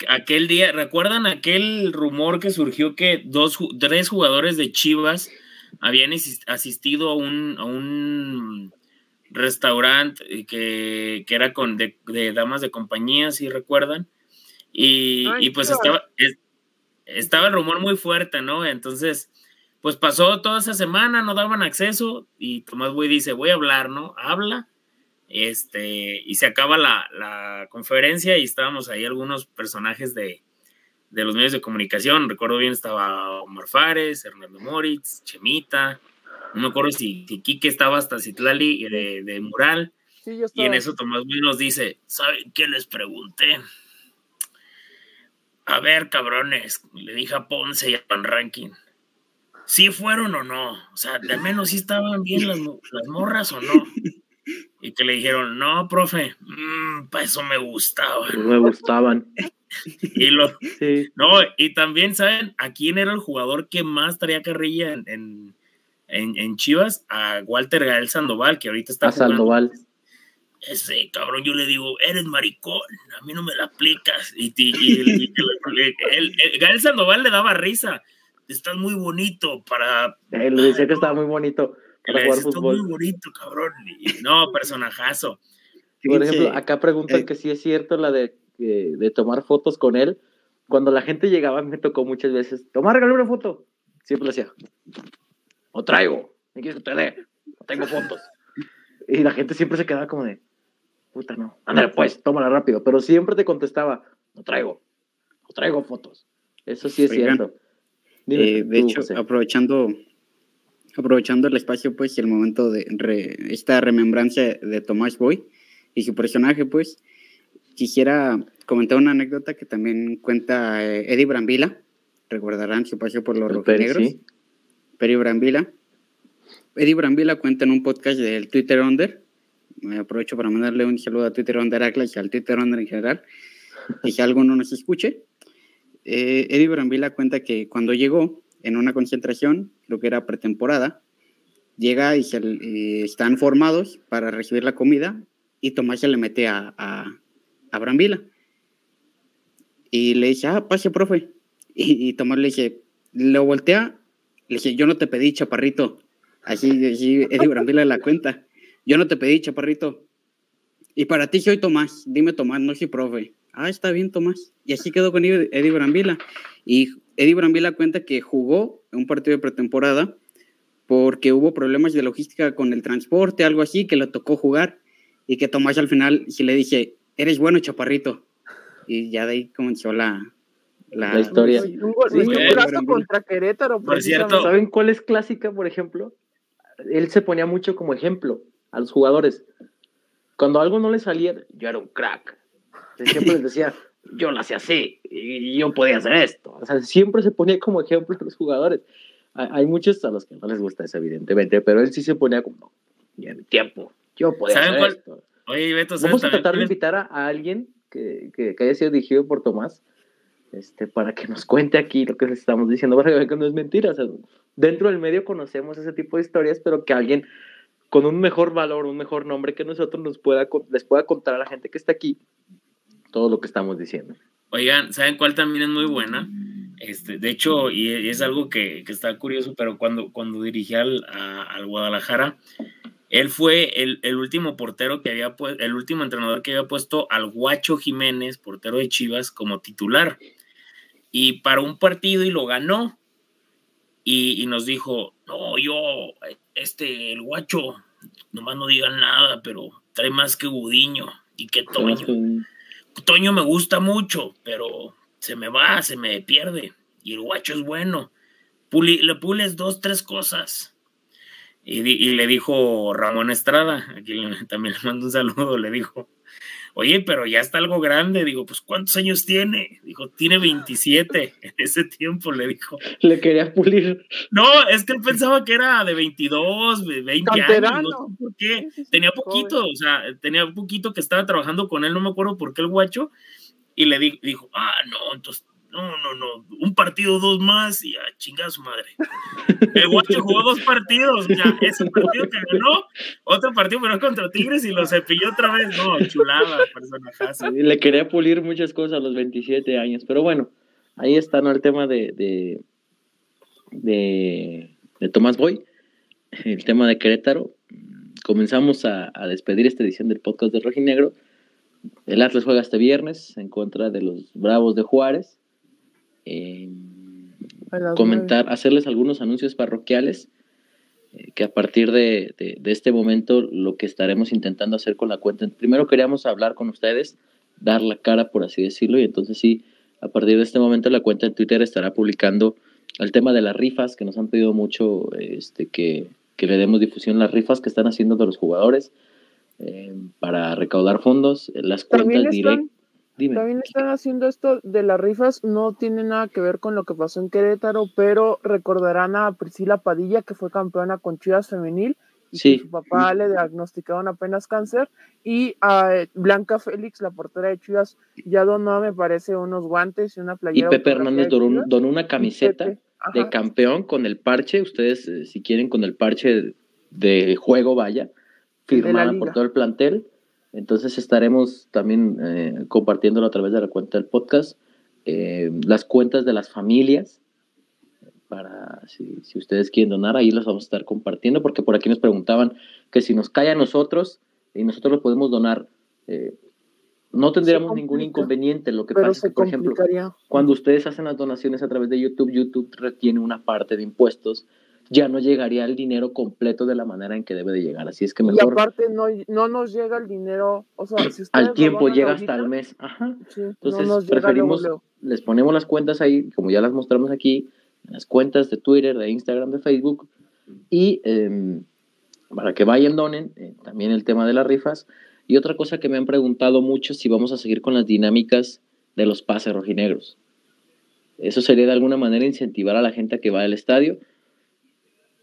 aquel día, ¿recuerdan aquel rumor que surgió que dos, tres jugadores de Chivas habían asistido a un, a un restaurante que, que era con de, damas de compañía, si recuerdan? Y, y pues estaba, estaba el rumor muy fuerte, ¿no? Entonces, pues pasó toda esa semana, no daban acceso y Tomás Boy dice, voy a hablar, ¿no? Habla este, y se acaba la, conferencia y estábamos ahí algunos personajes de, los medios de comunicación. Recuerdo bien, estaba Omar Fares, Hernando Moritz, Chemita. No me acuerdo si, si Quique estaba hasta Citlali de, de Mural. y en eso Tomás Luis nos dice: ¿Saben qué les pregunté? A ver, cabrones, le dije a Ponce y a Pan Ranking. ¿Sí fueron o no? O sea, de menos si estaban bien las, las morras o no y que le dijeron, no, profe, mmm, para eso me gustaban. Me gustaban. y lo, no, y también, ¿saben a quién era el jugador que más traía carrilla en, en, en, Chivas? A Walter Gael Sandoval, que ahorita está a Sandoval. Ese cabrón, yo le digo, eres maricón, a mí no me la aplicas. Y, y, Gael Sandoval le daba risa. Estás muy bonito para. Él le decía que estaba muy bonito para muy bonito, cabrón. no, personajazo. por ejemplo, acá preguntan eh, que si es cierto la de, de tomar fotos con él. Cuando la gente llegaba, me tocó muchas veces, tomar una foto. Siempre le decía, o traigo, me quieres que te dé, tengo fotos. Y la gente siempre se quedaba como de, puta, no, ándale pues, tómala rápido. Pero siempre te contestaba, no traigo, no traigo fotos. Eso sí es cierto. Eh, de hecho, aprovechando aprovechando el espacio, pues, y el momento de esta remembranza de Tomás Boy y su personaje, pues, quisiera comentar una anécdota que también cuenta eh, Eddie Brambila. Recordarán su paso por los rojinegros. Sí. Peri Brambila. Eddie Brambila cuenta en un podcast del Twitter Under. Me aprovecho para mandarle un saludo a Twitter Under Atlas y al Twitter Under en general. Y si alguno nos escuche. Eh, Eddie Brambila cuenta que cuando llegó, en una concentración, creo que era pretemporada, llega y, se, están formados para recibir la comida y Tomás se le mete a, a, a Brambila. Y le dice, ah, pase, profe. Y, Tomás le dice, lo voltea, le dice, yo no te pedí, chaparrito. Así, así Eddie Brambila la cuenta. Yo no te pedí, chaparrito. Y para ti soy Tomás. Dime Tomás, no soy profe. Ah, está bien, Tomás. Y así quedó con Eddie Brambila. Y Eddie Brambila cuenta que jugó un partido de pretemporada porque hubo problemas de logística con el transporte, algo así, que le tocó jugar y que Tomás al final sí le dije, eres bueno, chaparrito. Y ya de ahí comenzó la, la, historia. Un, un contra Querétaro. Por cierto, ¿saben cuál es clásica, por ejemplo? Él se ponía mucho como ejemplo a los jugadores. Cuando algo no le salía, yo era un crack. Siempre les decía, yo lo hacía así y yo podía hacer esto. O sea, siempre se ponía como ejemplo a los jugadores. Hay muchos a los que no les gusta eso, evidentemente, pero él sí se ponía como, y en mi tiempo, yo podía hacer esto. Oye, Beto, Vamos a tratar de invitar a, alguien que, que, haya sido dirigido por Tomás este, para que nos cuente aquí lo que les estamos diciendo, para que vean que no es mentira. O sea, dentro del medio conocemos ese tipo de historias, pero que alguien con un mejor valor, un mejor nombre que nosotros nos pueda, les pueda contar a la gente que está aquí todo lo que estamos diciendo. Oigan, ¿saben cuál también es muy buena? Este, de hecho, y es algo que, que está curioso, pero cuando, cuando dirigí al, al Guadalajara, él fue el, el, último portero que había puesto, el último entrenador que había puesto al Guacho Jiménez, portero de Chivas, como titular. Y para un partido y lo ganó. Y, y, nos dijo, no, yo, este, el Guacho, nomás no digan nada, pero trae más que Gudiño y que Toño. Toño me gusta mucho, pero se me va, se me pierde. Y el guacho es bueno. le pules dos, tres cosas. Y, y le dijo Ramón Estrada, aquí también le mando un saludo, le dijo, oye, pero ya está algo grande. Digo, pues ¿cuántos años tiene? Dijo, tiene 27. En ese tiempo le dijo. Le quería pulir. No, es que él pensaba que era de 22, 20 años. No sé por qué. Tenía poquito, o sea, tenía poquito que estaba trabajando con él, no me acuerdo por qué el guacho. Y le dijo, ah, no, entonces no, no, no, un partido, dos más y a chingar a su madre. El Guacho jugó dos partidos, ya, ese partido que ganó, otro partido pero contra Tigres y lo cepilló otra vez. No, chulada, personajazo. Le quería pulir muchas cosas a los 27 años, pero bueno, ahí está, ¿no? El tema de, de, de, Tomás Boy, el tema de Querétaro. Comenzamos a, a despedir esta edición del podcast de Rojinegro. El Atlas juega este viernes en contra de los Bravos de Juárez comentar, hacerles algunos anuncios parroquiales, eh, que a partir de, este momento lo que estaremos intentando hacer con la cuenta, primero queríamos hablar con ustedes, dar la cara, por así decirlo, y entonces sí, a partir de este momento la cuenta en Twitter estará publicando el tema de las rifas, que nos han pedido mucho este, que, le demos difusión las rifas que están haciendo de los jugadores eh, para recaudar fondos, las cuentas directas también están haciendo esto de las rifas, no tiene nada que ver con lo que pasó en Querétaro, pero recordarán a Priscila Padilla, que fue campeona con Chivas Femenil, y que su papá le diagnosticaron apenas cáncer, y a Blanca Félix, la portera de Chivas, ya donó, me parece, unos guantes y una playera. Y Pepe Hernández donó, una camiseta de campeón con el parche, ustedes eh, si quieren con el parche de juego, vaya, firmada por todo el plantel entonces estaremos también eh, compartiéndolo a través de la cuenta del podcast, eh, las cuentas de las familias, para si, ustedes quieren donar, ahí las vamos a estar compartiendo, porque por aquí nos preguntaban que si nos cae a nosotros y nosotros lo podemos donar, eh, no tendríamos ningún inconveniente. Lo que pasa es que, por ejemplo, cuando ustedes hacen las donaciones a través de YouTube, YouTube retiene una parte de impuestos ya no llegaría el dinero completo de la manera en que debe de llegar. Así es que mejor. Y aparte no, no nos llega el dinero, o sea, si al tiempo llega hasta el mes. Ajá. Entonces preferimos, les ponemos las cuentas ahí, como ya las mostramos aquí, las cuentas de Twitter, de Instagram, de Facebook, y em, para que vayan, donen, eh, también el tema de las rifas. Y otra cosa que me han preguntado mucho, si vamos a seguir con las dinámicas de los pases rojinegros. Eso sería de alguna manera incentivar a la gente a que vaya al estadio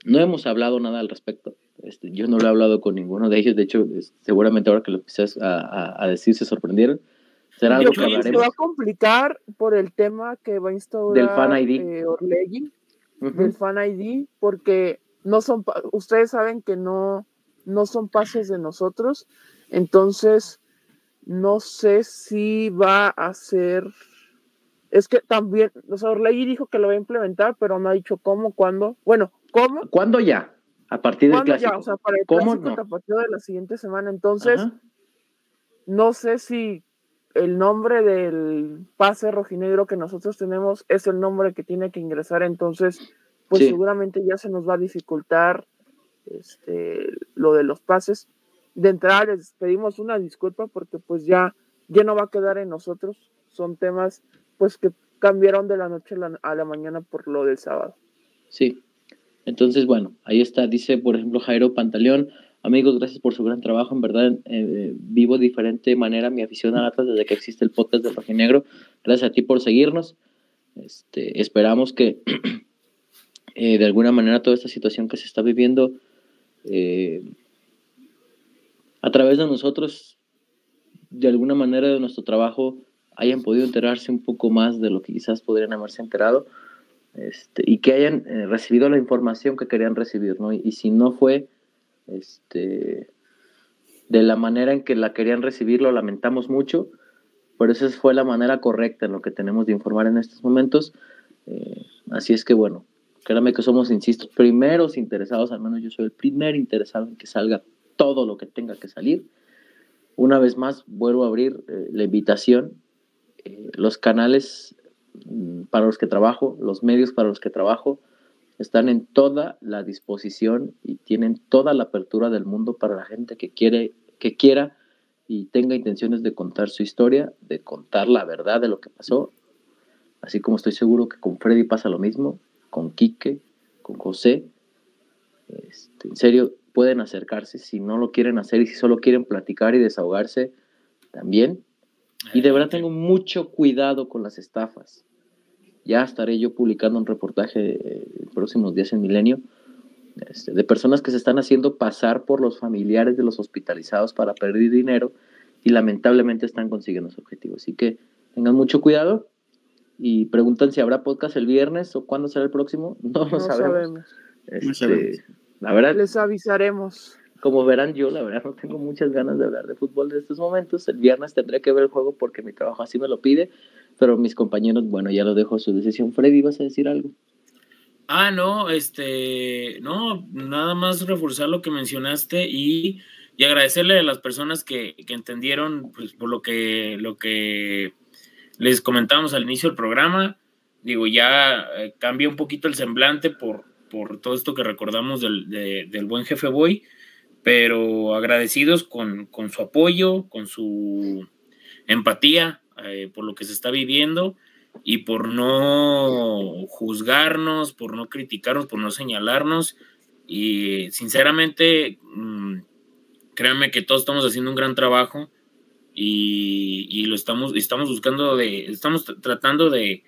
no hemos hablado nada al respecto. Este, yo no lo he hablado con ninguno de ellos. De hecho, seguramente ahora que lo empiezas a, decir se sorprendieron. Será algo que hablaremos. Se va a complicar por el tema que va a instaurar del fan ID. Eh, del fan ID, porque no son, ustedes saben que no, no son pases de nosotros. Entonces, no sé si va a ser es que también, o sea, Orlegui dijo que lo va a implementar, pero no ha dicho cómo, cuándo. Bueno, ¿Cómo? ¿Cuándo ya? A partir del clásico. Ya? O sea, para el ¿Cómo clásico de la siguiente semana. Entonces, no sé si el nombre del pase rojinegro que nosotros tenemos es el nombre que tiene que ingresar. Entonces, pues seguramente ya se nos va a dificultar este, lo de los pases. De entrada les pedimos una disculpa porque pues ya, ya no va a quedar en nosotros. Son temas pues que cambiaron de la noche a la, a la mañana por lo del sábado. Sí, entonces, bueno, ahí está, dice, por ejemplo, Jairo Pantaleón, amigos, gracias por su gran trabajo, en verdad eh, vivo de diferente manera mi afición a Atlas desde que existe el podcast de Negro. gracias a ti por seguirnos, este, esperamos que eh, de alguna manera toda esta situación que se está viviendo eh, a través de nosotros, de alguna manera de nuestro trabajo, hayan podido enterarse un poco más de lo que quizás podrían haberse enterado este, y que hayan eh, recibido la información que querían recibir. Y, si no fue este, de la manera en que la querían recibir, lo lamentamos mucho, pero esa fue la manera correcta en lo que tenemos de informar en estos momentos. Eh, así es que bueno, créanme que somos, insisto, primeros interesados, al menos yo soy el primer interesado en que salga todo lo que tenga que salir. Una vez más, vuelvo a abrir eh, la invitación. los canales para los que trabajo, los medios para los que trabajo, están en toda la disposición y tienen toda la apertura del mundo para la gente que quiere, que quiera y tenga intenciones de contar su historia, de contar la verdad de lo que pasó. Así como estoy seguro que con Freddy pasa lo mismo, con Quique, con José. este, en serio, pueden acercarse si no lo quieren hacer y si solo quieren platicar y desahogarse, también. Y de verdad tengo mucho cuidado con las estafas. Ya estaré yo publicando un reportaje en eh, próximos días en Milenio este, de personas que se están haciendo pasar por los familiares de los hospitalizados para perder dinero y lamentablemente están consiguiendo su objetivo. Así que tengan mucho cuidado y preguntan si habrá podcast el viernes o cuándo será el próximo. No lo sabemos. Este, la verdad. Les avisaremos. Como verán, yo la verdad no tengo muchas ganas de hablar de fútbol de estos momentos. El viernes tendré que ver el juego porque mi trabajo así me lo pide. Pero mis compañeros, bueno, ya lo dejo a su decisión. Freddy, ¿vas a decir algo? Ah, no, este, no, nada más reforzar lo que mencionaste y, y agradecerle a las personas que, que, entendieron pues, por lo que, lo que les comentábamos al inicio del programa. Digo, ya eh, cambia un poquito el semblante por, por todo esto que recordamos del, del buen jefe Boy, pero agradecidos con, con, su apoyo, con su empatía eh, por lo que se está viviendo y por no juzgarnos, por no criticarnos, por no señalarnos. Y sinceramente, mm, créanme que todos estamos haciendo un gran trabajo y, lo estamos, estamos buscando de, estamos tratando de,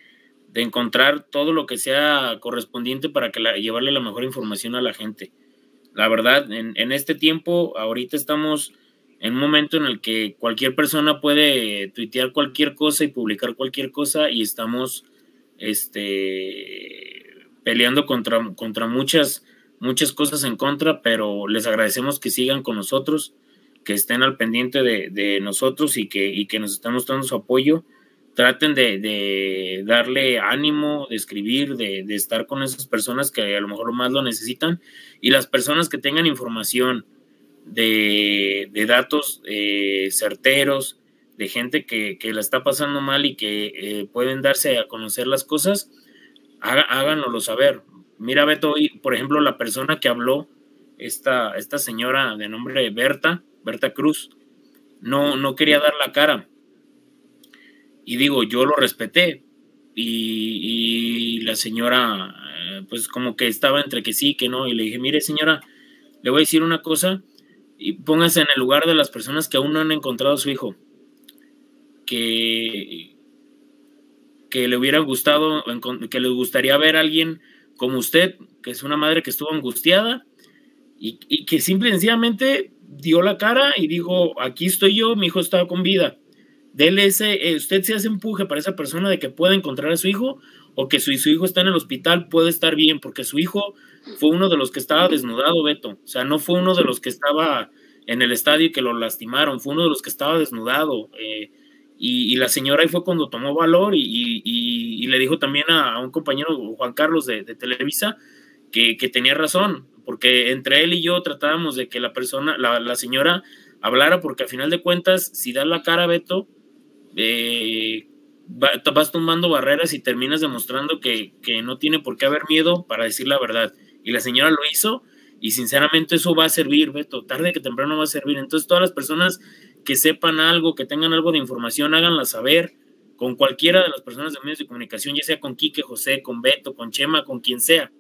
de, encontrar todo lo que sea correspondiente para que llevarle la mejor información a la gente. La verdad, en, en este tiempo, ahorita estamos en un momento en el que cualquier persona puede tuitear cualquier cosa y publicar cualquier cosa y estamos este, peleando contra, contra muchas, muchas cosas en contra, pero les agradecemos que sigan con nosotros, que estén al pendiente de, nosotros y que, y que nos estén mostrando su apoyo. Traten de, darle ánimo, de escribir, de, de estar con esas personas que a lo mejor más lo necesitan y las personas que tengan información, de, datos eh, certeros, de gente que, la está pasando mal y que eh, pueden darse a conocer las cosas, háganoslo saber. Mira, Beto, por ejemplo, la persona que habló, esta, esta señora de nombre Berta, Berta Cruz, no, no quería dar la cara. Y digo, yo lo respeté. Y, la señora, eh, pues como que estaba entre que sí, que no. Y le dije, mire señora, le voy a decir una cosa y póngase en el lugar de las personas que aún no han encontrado a su hijo, que, que le hubiera gustado, que le gustaría ver a alguien como usted, que es una madre que estuvo angustiada y, que simple y sencillamente dio la cara y dijo, aquí estoy yo, mi hijo estaba con vida. Dele ese, eh, usted se hace empuje para esa persona de que pueda encontrar a su hijo o que su, su hijo está en el hospital, puede estar bien, porque su hijo fue uno de los que estaba desnudado, Beto. O sea, no fue uno de los que estaba en el estadio y que lo lastimaron, fue uno de los que estaba desnudado. Eh, y, la señora ahí fue cuando tomó valor y, le dijo también a, un compañero, Juan Carlos de, Televisa, que, tenía razón, porque entre él y yo tratábamos de que la persona, la, señora hablara, porque al final de cuentas, si das la cara, Beto, eh, vas tomando barreras y terminas demostrando que, que, no tiene por qué haber miedo para decir la verdad. Y la señora lo hizo y sinceramente eso va a servir, Beto, tarde que temprano va a servir. Entonces todas las personas que sepan algo, que tengan algo de información, háganla saber con cualquiera de las personas de medios de comunicación, ya sea con Quique, José, con Beto, con Chema, con quien sea.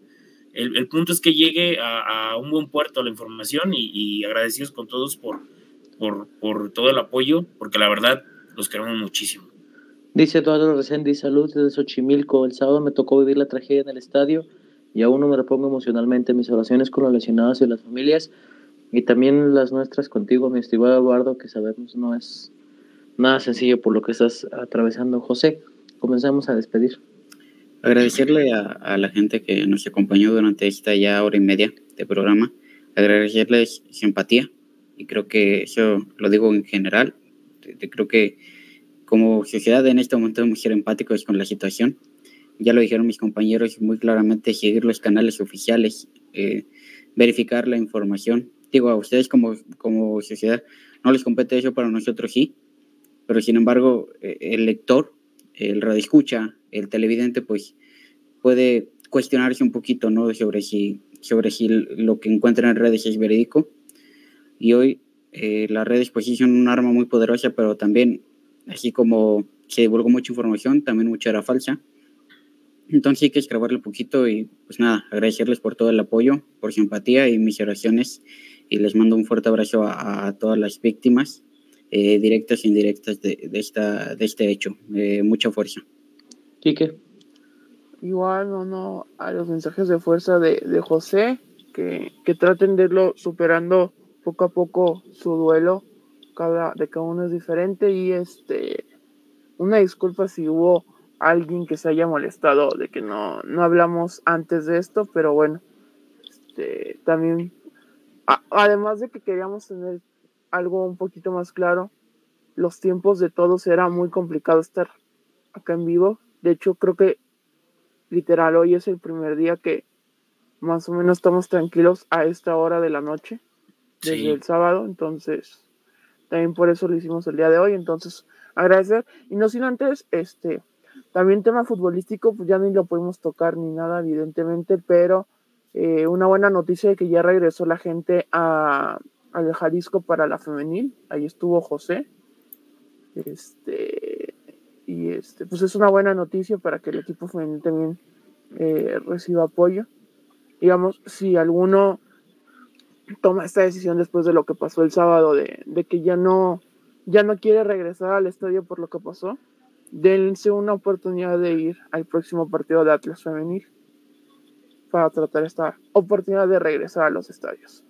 El, el punto es que llegue a, a, un buen puerto la información y, y agradecidos con todos por, por, por todo el apoyo, porque la verdad los queremos muchísimo. Dice Eduardo Reséndiz, salud desde Xochimilco. El sábado me tocó vivir la tragedia en el estadio y aún no me repongo emocionalmente. Mis oraciones con los lesionados y las familias y también las nuestras contigo, mi estimado Eduardo, que sabemos no es nada sencillo por lo que estás atravesando. José, comenzamos a despedir. Agradecerle a, a la gente que nos acompañó durante esta ya hora y media de programa, agradecerles su empatía y creo que eso lo digo en general, creo que como sociedad en este momento debemos ser empáticos con la situación. Ya lo dijeron mis compañeros muy claramente, seguir los canales oficiales, eh, verificar la información. Digo, a ustedes como, como sociedad no les compete eso, para nosotros sí, pero sin embargo eh, el lector, el radioescucha, el televidente, pues puede cuestionarse un poquito, ¿no? Sobre si, sobre si lo que encuentra en redes es verídico. Y hoy eh, las redes pues sí son un arma muy poderosa, pero también así como se divulgó mucha información, también mucha era falsa. Entonces hay que escribirle un poquito y pues nada, agradecerles por todo el apoyo, por su empatía y mis oraciones y les mando un fuerte abrazo a, todas las víctimas, eh, directas e indirectas de, de, esta, de este hecho. Eh, mucha fuerza. Quique. Igual, no, no, a los mensajes de fuerza de, de José, que, que, traten de irlo superando poco a poco su duelo, cada, de cada uno es diferente y este, una disculpa si hubo alguien que se haya molestado de que no, no hablamos antes de esto, pero bueno, este, también además de que queríamos tener algo un poquito más claro, los tiempos de todos era muy complicado estar acá en vivo. De hecho, creo que literal hoy es el primer día que más o menos estamos tranquilos a esta hora de la noche, desde el sábado. Entonces, también por eso lo hicimos el día de hoy. Entonces, agradecer. Y no sin antes, este, también tema futbolístico, pues ya ni lo podemos tocar ni nada, evidentemente, pero eh, una buena noticia de que ya regresó la gente a, al Jalisco para la femenil. Ahí estuvo José. Este, y este, pues es una buena noticia para que el equipo femenil también eh, reciba apoyo. Digamos, si alguno toma esta decisión después de lo que pasó el sábado, de, de que ya no, ya no quiere regresar al estadio por lo que pasó, dense una oportunidad de ir al próximo partido de Atlas Femenil para tratar esta oportunidad de regresar a los estadios.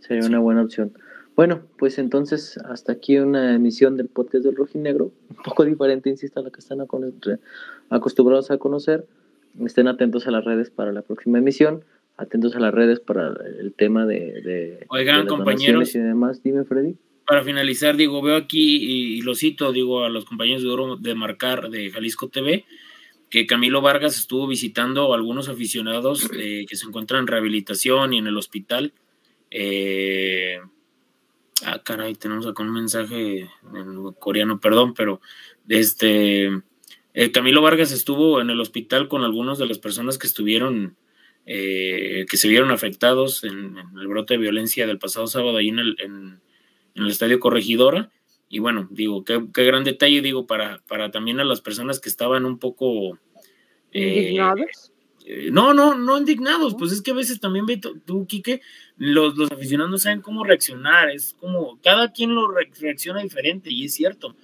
Sería una buena opción. Bueno, pues entonces hasta aquí una emisión del podcast del Rojinegro, un poco diferente, insisto, a la que están acostumbrados a conocer. Estén atentos a las redes para la próxima emisión, atentos a las redes para el tema de... Oigan, compañeros. Y demás. Dime, Freddy. Para finalizar, digo, veo aquí y, lo cito, digo, a los compañeros de Oro de Marcar de Jalisco TV, que Camilo Vargas estuvo visitando a algunos aficionados eh, que se encuentran en rehabilitación y en el hospital. Eh, ah, caray, tenemos acá un mensaje en coreano, perdón, pero este eh, Camilo Vargas estuvo en el hospital con algunas de las personas que estuvieron, que se vieron afectados en, el brote de violencia del pasado sábado ahí en el, en el Estadio Corregidora y bueno, digo, qué, gran detalle, digo, para, para también a las personas que estaban un poco... Eh, ¿Indignados? Eh, no, no, no indignados, pues es que a veces también ve tú, Quique, los, los aficionados no saben cómo reaccionar, es como, cada quien lo reacciona diferente y es cierto.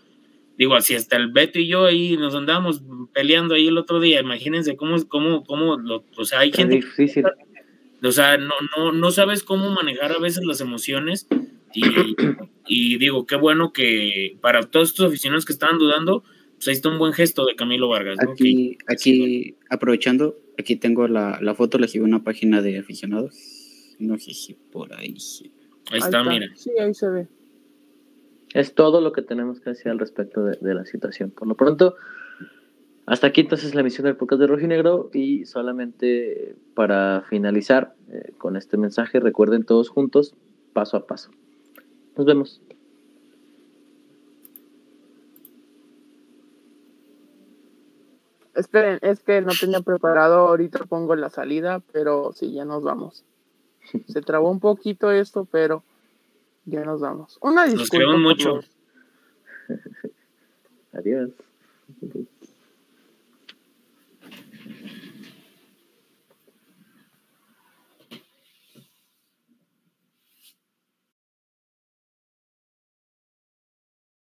Digo, así hasta el Beto y yo ahí nos andábamos peleando ahí el otro día, imagínense cómo, cómo, cómo, o sea, hay gente... Difícil. O sea, no, no, no sabes cómo manejar a veces las emociones y, digo, qué bueno que para todos estos aficionados que estaban dudando, pues ahí está un buen gesto de Camilo Vargas. Aquí, aquí aprovechando, aquí tengo la, foto, le sigo una página de aficionados. No sé si por ahí. Ahí, está, mira. Sí, ahí se ve. Es todo lo que tenemos que decir al respecto de, la situación. Por lo pronto, hasta aquí entonces la emisión del podcast de Rojinegro y solamente para finalizar eh, con este mensaje, recuerden todos juntos, paso a paso. Nos vemos. Esperen, es que no tenía preparado, ahorita pongo la salida, pero sí, ya nos vamos. Se trabó un poquito esto, pero ya nos vamos. Una disculpa. Nos mucho. Adiós.